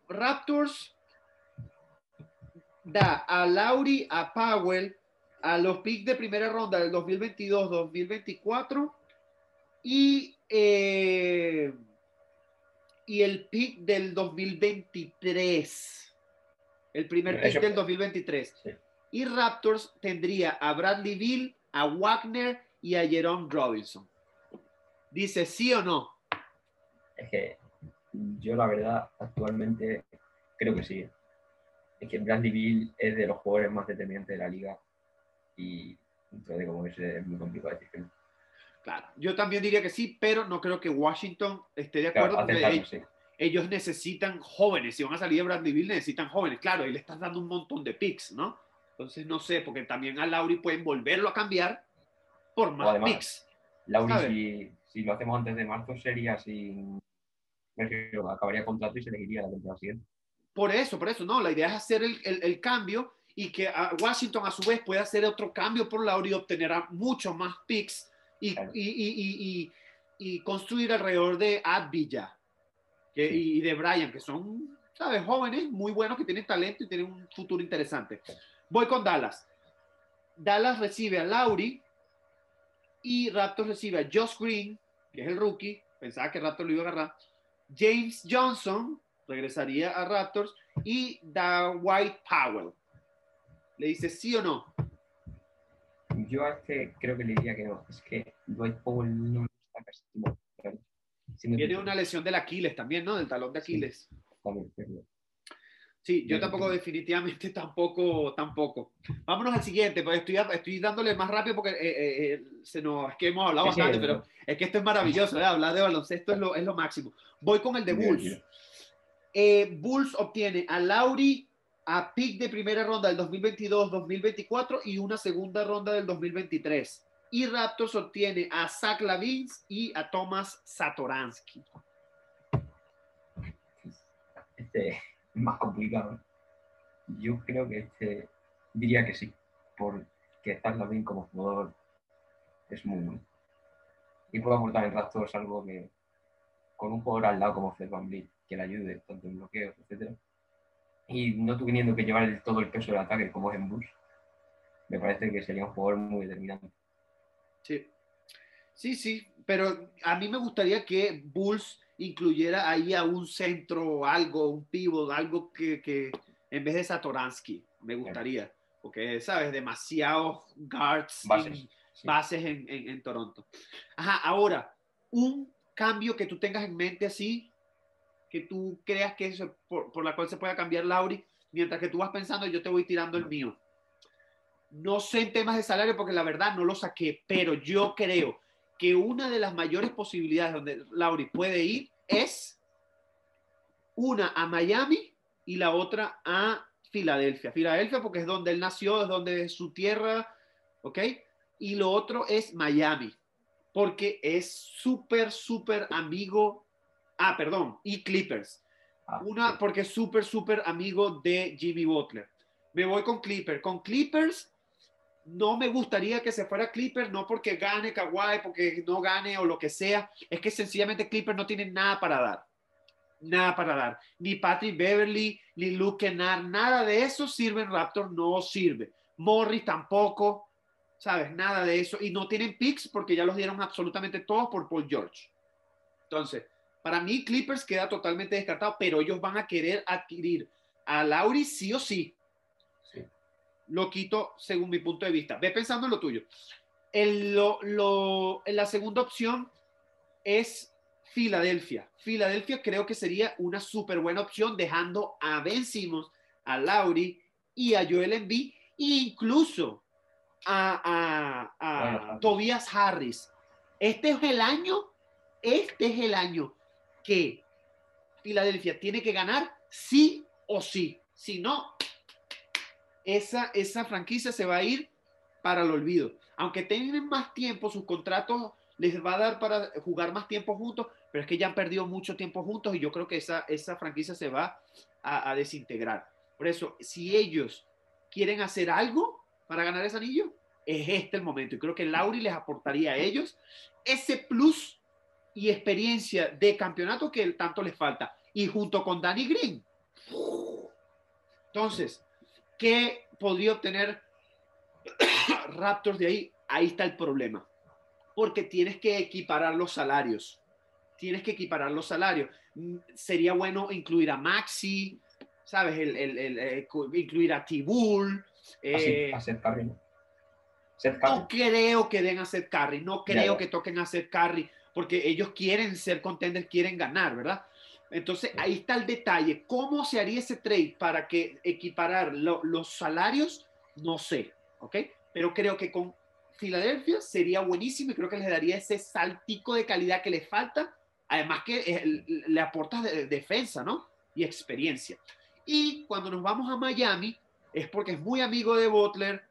Raptors da a Lauri, a Powell, a los picks de primera ronda del 2022-2024 y, eh, y el pick del 2023. El primer pick del 2023. Y Raptors tendría a Bradley Bill, a Wagner y a Jerome Robinson. Dice sí o no. Es que yo la verdad actualmente creo que sí. Es que Bradley Bill es de los jugadores más determinantes de la liga y entonces como es, es muy complicado decir que no. Claro, yo también diría que sí, pero no creo que Washington esté de acuerdo Claro, porque ellos, sí. ellos necesitan jóvenes. Si van a salir de Bradley Bill, necesitan jóvenes. Claro, y le estás dando un montón de picks, ¿no? Entonces, no sé, porque también a Lauri pueden volverlo a cambiar por más además, picks. Lauri, si, si lo hacemos antes de marzo, sería sin. Acabaría contrato y se elegiría la temporada siguiente. Por eso, por eso, no. La idea es hacer el, el- el cambio y que a Washington a su vez pueda hacer otro cambio por Lauri y obtener muchos más picks y, Claro. y, y, construir alrededor de Advilla que, Sí. y de Brian, que son, ¿sabes? Jóvenes muy buenos que tienen talento y tienen un futuro interesante. Voy con Dallas. Dallas recibe a Lauri y Raptors recibe a Josh Green, que es el rookie. Pensaba que Raptors lo iba a agarrar. James Johnson regresaría a Raptors y da White Powell. Le dice sí o no. Yo a este creo que le diría que no. Es que Dwight Powell no está Tiene una lesión del Aquiles también, ¿no? Del talón de Aquiles. Sí, yo tampoco, definitivamente tampoco, tampoco. Vámonos al siguiente, pues estoy, estoy dándole más rápido porque eh, eh, eh, se nos, es que hemos hablado bastante, pero es que esto es maravilloso, ¿verdad? hablar de baloncesto es lo, es lo máximo. Voy con el de Bulls. Eh, Bulls obtiene a Lauri, a pick de primera ronda del 2022-2024 y una segunda ronda del 2023. Y Raptors obtiene a Zach Lavins y a Thomas Satoransky. Este es más complicado. Yo creo que este diría que sí, porque estar bien como jugador es muy bueno. Y puede aportar en Raptors algo que con un jugador al lado como Fred Van Vliet, que le ayude tanto en bloqueos, etcétera. Y no teniendo que llevar el- todo el peso del ataque como es en Bulls, me parece que sería un jugador muy determinante. Sí. Sí, sí, pero a mí me gustaría que Bulls incluyera ahí a un centro, algo, un pivot, algo que, que en vez de Satoransky, me gustaría, porque, ¿sabes? Demasiados guards, Bases, y sí. bases en, en- en Toronto. Ajá, ahora, un cambio que tú tengas en mente así, que tú creas que es por, por la cual se pueda cambiar Lauri, mientras que tú vas pensando, yo te voy tirando el mío. No sé en temas de salario porque la verdad no lo saqué, pero yo creo que una de las mayores posibilidades donde Lauri puede ir es una a Miami y la otra a Filadelfia. Filadelfia porque es donde él nació, es donde es su tierra, ¿ok? Y lo otro es Miami, porque es súper, súper amigo, ah, perdón, y Clippers. Ah, Una porque es súper, súper amigo de Jimmy Butler. Me voy con Clippers. Con Clippers no me gustaría que se fuera Clippers, no porque gane Kawhi, porque no gane o lo que sea. Es que sencillamente Clippers no tienen nada para dar. Nada para dar. Ni Patrick Beverly, ni Luke Kennard, nada de eso sirve en Raptors, no sirve. Morris tampoco, ¿sabes? Nada de eso. Y no tienen picks porque ya los dieron absolutamente todos por Paul George. Entonces, para mí Clippers queda totalmente descartado, pero ellos van a querer adquirir a Lauri sí o sí. Sí. Lo quito según mi punto de vista. Ve pensando en lo tuyo. El, lo, lo- la segunda opción es Filadelfia. Filadelfia creo que sería una súper buena opción dejando a Ben Simmons, a Lauri y a Joel Embiid, e incluso a, a- a Bueno, Harris. Tobias Harris. Este es el año, este es el año que Filadelfia tiene que ganar sí o sí. Si no, esa, esa franquicia se va a ir para el olvido. Aunque tengan más tiempo, sus contratos les va a dar para jugar más tiempo juntos, pero es que ya han perdido mucho tiempo juntos y yo creo que esa, esa franquicia se va a, a desintegrar. Por eso, si ellos quieren hacer algo para ganar ese anillo, es este el momento. Y creo que Lauri les aportaría a ellos ese plus y experiencia de campeonato que tanto les falta. Y junto con Danny Green. Entonces, ¿qué podría obtener Raptors de ahí? Ahí está el problema. Porque tienes que equiparar los salarios. Tienes que equiparar los salarios. Sería bueno incluir a Maxi, ¿sabes? El, el, el, eh, incluir a Tibul. Eh. No creo que den a Seth Curry, no creo que toquen a Seth Curry, porque ellos quieren ser contenders, quieren ganar, ¿verdad? Entonces ahí está el detalle. ¿Cómo se haría ese trade para que equiparar los salarios? No sé, ¿ok? Pero creo que con Filadelfia sería buenísimo y creo que les daría ese saltico de calidad que les falta. Además que eh, le aportas defensa, ¿no? Y experiencia. Y cuando nos vamos a Miami, es porque es muy amigo de Butler.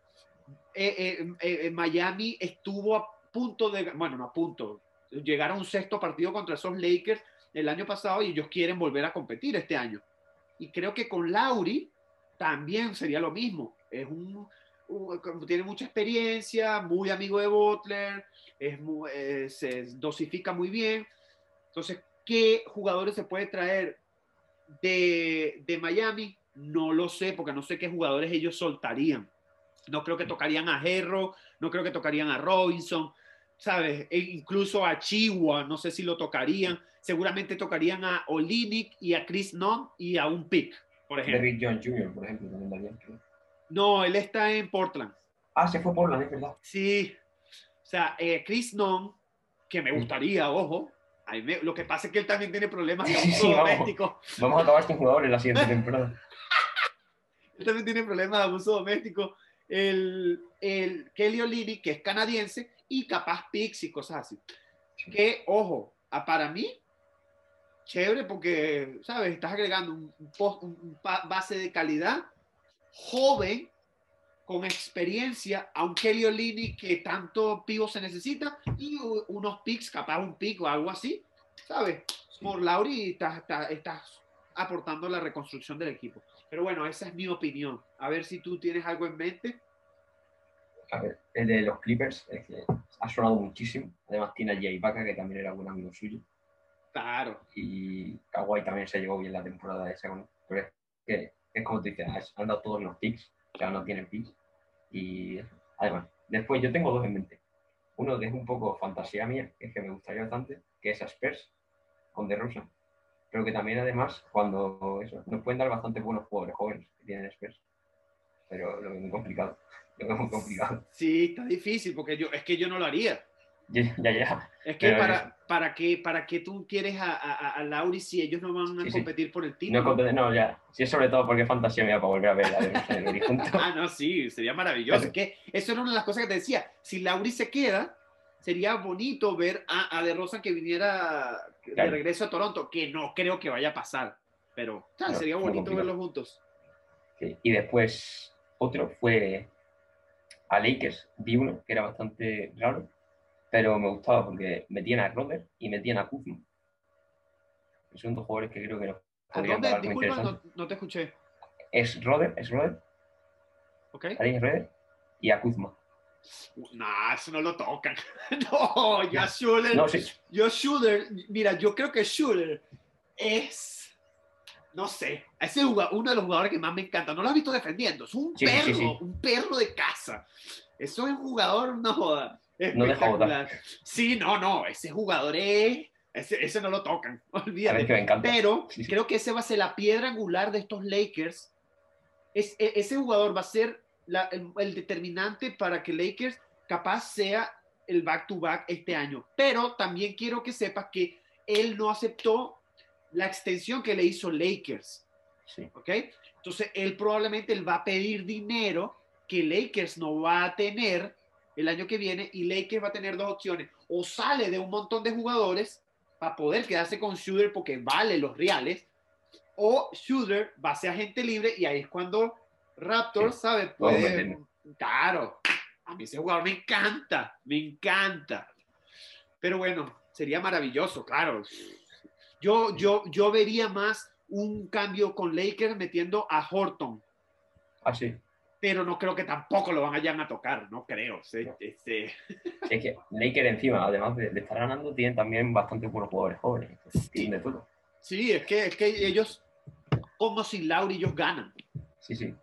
Eh, eh, Miami estuvo a punto de, bueno, no a punto, llegar a un sexto partido contra esos Lakers el año pasado y ellos quieren volver a competir este año. Y creo que con Lauri también sería lo mismo. Es un, tiene mucha experiencia, muy amigo de Butler, es eh, se dosifica muy bien. Entonces, ¿qué jugadores se puede traer de, de Miami? No lo sé, porque no sé qué jugadores ellos soltarían. No creo que tocarían a Herro, no creo que tocarían a Robinson, ¿sabes? E incluso a Chihuahua, no sé si lo tocarían. Seguramente tocarían a Olinick y a Chris Nunn y a un pick, por ejemplo. Derrick John Jr., por ejemplo, también No, él está en Portland. Ah, se fue a Portland, es verdad. Sí. O sea, eh, Chris Nunn, que me gustaría, ojo. lo que pasa es que él también tiene problemas de abuso doméstico. Vamos, a acabar sin jugadores la siguiente temporada. él también tiene problemas de abuso doméstico. El, el Kelly O'Leary, que es canadiense, y capaz picks y cosas así. Que, ojo, a, para mí, chévere porque, ¿sabes? Estás agregando un, un, base de calidad, joven, con experiencia, a un Kelly Olini que tanto pivo se necesita y unos picks, capaz un pick o algo así, ¿sabes? Por Lauri estás, estás aportando la reconstrucción del equipo. Pero bueno, esa es mi opinión. A ver si tú tienes algo en mente a ver, el de los Clippers que ha sonado muchísimo. Además tiene a Jay Ibaka, que también era buen amigo suyo. Claro. Y Kawhi también se llevó bien la temporada de esa. Pero es que es como te dices, han dado todos los picks, ya no tienen picks. Y además, después yo tengo dos en mente. Uno que es un poco fantasía mía, que es que me gustaría bastante, que es a Spurs con The Rosa. Pero que también además, cuando eso, nos pueden dar bastante buenos jugadores jóvenes que tienen Spurs. Pero lo es muy complicado es muy complicado. Sí, está difícil porque yo, es que yo no lo haría. Ya, ya. Es que para, para, qué, ¿para qué tú quieres a, a, a, Lauri si ellos no van a competir por el título? No, no, ya. Sí, sobre todo porque fantasía me para volver a ver a ah, no, sí, sería maravilloso. Es que eso era una de las cosas que te decía. Si Lauri se queda, sería bonito ver a, a De Rosa que viniera de regreso a Toronto, que no creo que vaya a pasar. Pero sería bonito verlos juntos. Y después, otro fue a Lakers vi uno que era bastante raro, pero me gustaba porque metían a Roder y metían a Kuzma. Son dos jugadores que creo que nos podrían dar no, no, te escuché. Es Roder, es Roder. Ok. Roder y a Kuzma. Nah, eso no lo tocan. no, yo Schuller. No, sí. Yo Schuller, mira, yo creo que Schuller es no sé, ese uno de los jugadores que más me encanta. No lo has visto defendiendo, es un perro, un perro de casa. Eso es un jugador, no joda. Espectacular. sí, no, no, ese jugador es. Ese, no lo tocan, olvídate. Pero creo que ese va a ser la piedra angular de estos Lakers. Es, e, ese jugador va a ser el, el, determinante para que Lakers capaz sea el back-to-back -back este año. Pero también quiero que sepas que él no aceptó la extensión que le hizo Lakers. Sí. ¿Ok? Entonces, él probablemente él va a pedir dinero que Lakers no va a tener el año que viene y Lakers va a tener dos opciones. O sale de un montón de jugadores para poder quedarse con Shooter porque vale los reales, o Shooter va a ser agente libre y ahí es cuando Raptors, ¿sabe? Puede, claro, a mí ese jugador me encanta, me encanta. Pero bueno, sería maravilloso, claro. Yo, yo, yo vería más un cambio con Lakers metiendo a Horton. Ah, sí. pero no creo que tampoco lo vayan a tocar, no creo. Sí, este... Es que Laker encima, además de, estar ganando, tienen también bastante buenos jugadores jóvenes. Tienen de todo. Sí, es que, es que ellos, como sin Lauri, ellos ganan. Sí, sí.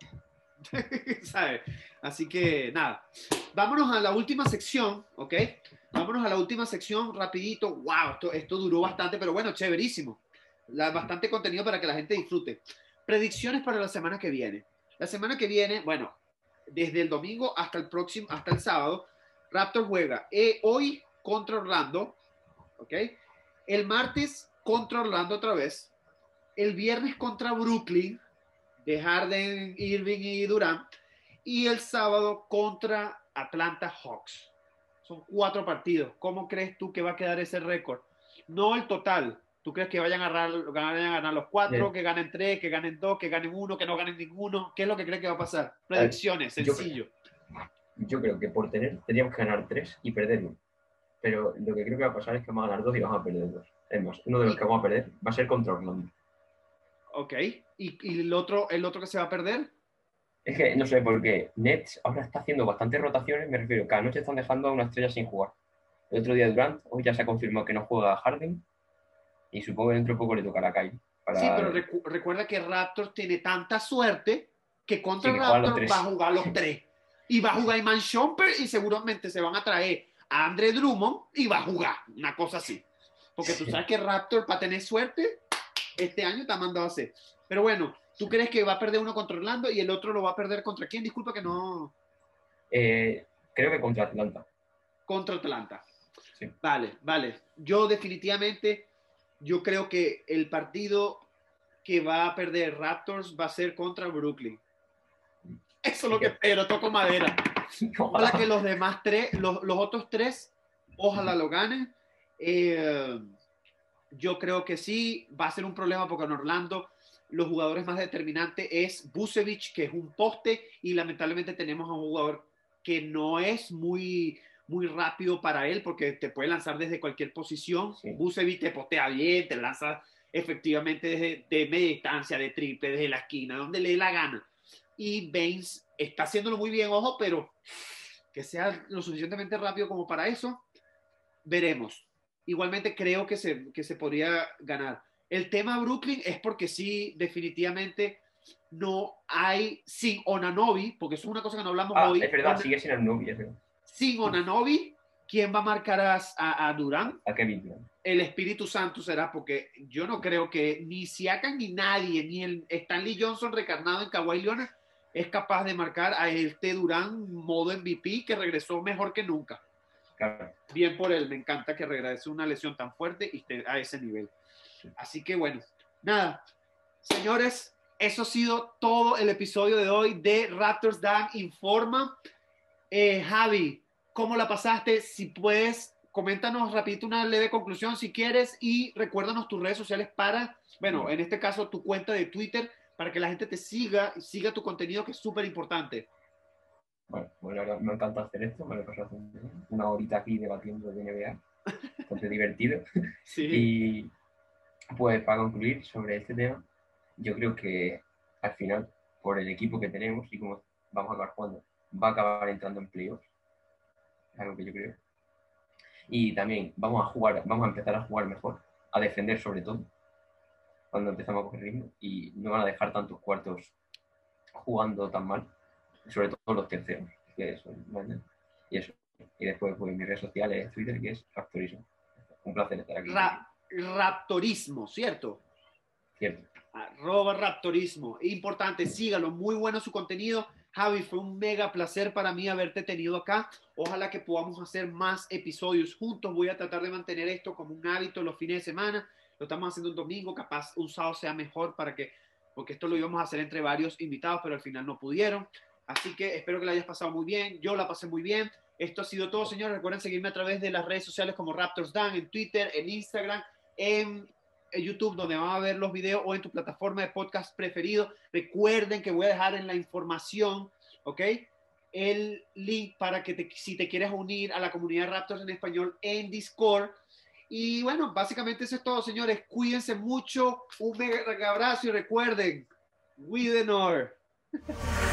¿Sabes? Así que nada, vámonos a la última sección, ¿ok? Vámonos a la última sección rapidito. Wow, esto, esto duró bastante, pero bueno, chéverísimo. La, bastante contenido para que la gente disfrute. Predicciones para la semana que viene. La semana que viene, bueno, desde el domingo hasta el próximo, hasta el sábado, Raptor juega eh, hoy contra Orlando, ¿ok? El martes contra Orlando otra vez. El viernes contra Brooklyn, de Harden, Irving y Durant. Y el sábado contra Atlanta Hawks. Son cuatro partidos. ¿Cómo crees tú que va a quedar ese récord? No el total, ¿Tú crees que vayan a ganar, vayan a ganar los cuatro, que ganen tres, que ganen dos, que ganen uno, que no ganen ninguno? ¿Qué es lo que crees que va a pasar? Predicciones, sencillo. Yo, creo que por tener tendríamos que ganar tres y perder uno. Pero lo que creo que va a pasar es que vamos a ganar dos y vamos a perder dos. Es más, uno de los que vamos a perder va a ser contra Orlando. Ok. ¿Y, y el, otro, el otro que se va a perder? Es que no sé por qué. Nets ahora está haciendo bastantes rotaciones. Me refiero, cada noche están dejando a una estrella sin jugar. El otro día Durant, hoy ya se ha confirmado que no juega Harden y supongo que dentro de poco le tocará a Kyrie. Sí, pero recuerda que Raptors tiene tanta suerte que contra Raptors va a jugar los tres. Y va a jugar Iman Shumpert y seguramente se van a traer a Andre Drummond y va a jugar. Una cosa así. Porque tú sabes que Raptor, para tener suerte, este año te ha mandado a hacer. Pero bueno, ¿tú crees que va a perder uno contra Orlando y el otro lo va a perder contra quién? Disculpa que no. Eh, creo que contra Atlanta. Contra Atlanta. Vale, vale. Yo definitivamente yo creo que el partido que va a perder Raptors va a ser contra Brooklyn. Eso es lo que espero, toco madera. Ojalá que los demás tres, los, otros tres, ojalá lo ganen. Eh, yo creo que sí, va a ser un problema porque en Orlando los jugadores más determinantes es Busevich, que es un poste, y lamentablemente tenemos a un jugador que no es muy, muy rápido para él porque te puede lanzar desde cualquier posición. Sí. te potea bien, te lanza efectivamente desde de media distancia, de triple, desde la esquina, donde le dé la gana. Y Baines está haciéndolo muy bien, ojo, pero que sea lo suficientemente rápido como para eso, veremos. Igualmente creo que se, que se podría ganar. El tema Brooklyn es porque sí, definitivamente no hay sin Onanobi, porque es una cosa que no hablamos ah, hoy. Es verdad, sigue sin Onanobi, sin Onanobi, ¿quién va a marcar a, a, Durán? A Kevin El Espíritu Santo será, porque yo no creo que ni Siakan ni nadie, ni el Stanley Johnson recarnado en Kawhi Leonard, es capaz de marcar a este Durán modo MVP que regresó mejor que nunca. Bien por él, me encanta que regrese una lesión tan fuerte y esté a ese nivel. Así que bueno, nada, señores, eso ha sido todo el episodio de hoy de Raptors Dan Informa. Eh, Javi, ¿Cómo la pasaste? Si puedes, coméntanos rapidito una leve conclusión si quieres y recuérdanos tus redes sociales para, bueno, en este caso tu cuenta de Twitter para que la gente te siga y siga tu contenido que es súper importante. Bueno, bueno, me encanta hacer esto, me lo he pasado una horita aquí debatiendo de NBA, bastante divertido. Sí. Y pues para concluir sobre este tema, yo creo que al final, por el equipo que tenemos y como vamos a acabar jugando, va a acabar entrando en playoffs algo que yo creo. Y también vamos a jugar, vamos a empezar a jugar mejor, a defender sobre todo, cuando empezamos a coger ritmo, y no van a dejar tantos cuartos jugando tan mal, sobre todo los terceros, que eso, Y eso. Y después, pues, mis redes sociales, Twitter, que es Raptorismo. Un placer estar aquí. raptorismo, ¿cierto? Cierto. Arroba Raptorismo. Importante, sígalo, muy bueno su contenido. Javi, fue un mega placer para mí haberte tenido acá. Ojalá que podamos hacer más episodios juntos. Voy a tratar de mantener esto como un hábito los fines de semana. Lo estamos haciendo un domingo, capaz un sábado sea mejor para que, porque esto lo íbamos a hacer entre varios invitados, pero al final no pudieron. Así que espero que la hayas pasado muy bien. Yo la pasé muy bien. Esto ha sido todo, señores. Recuerden seguirme a través de las redes sociales como Raptors Dan, en Twitter, en Instagram, en YouTube donde van a ver los videos o en tu plataforma de podcast preferido. Recuerden que voy a dejar en la información, ¿ok? El link para que si te quieres unir a la comunidad Raptors en español en Discord. Y bueno, básicamente eso es todo, señores. Cuídense mucho. Un mega abrazo y recuerden, we the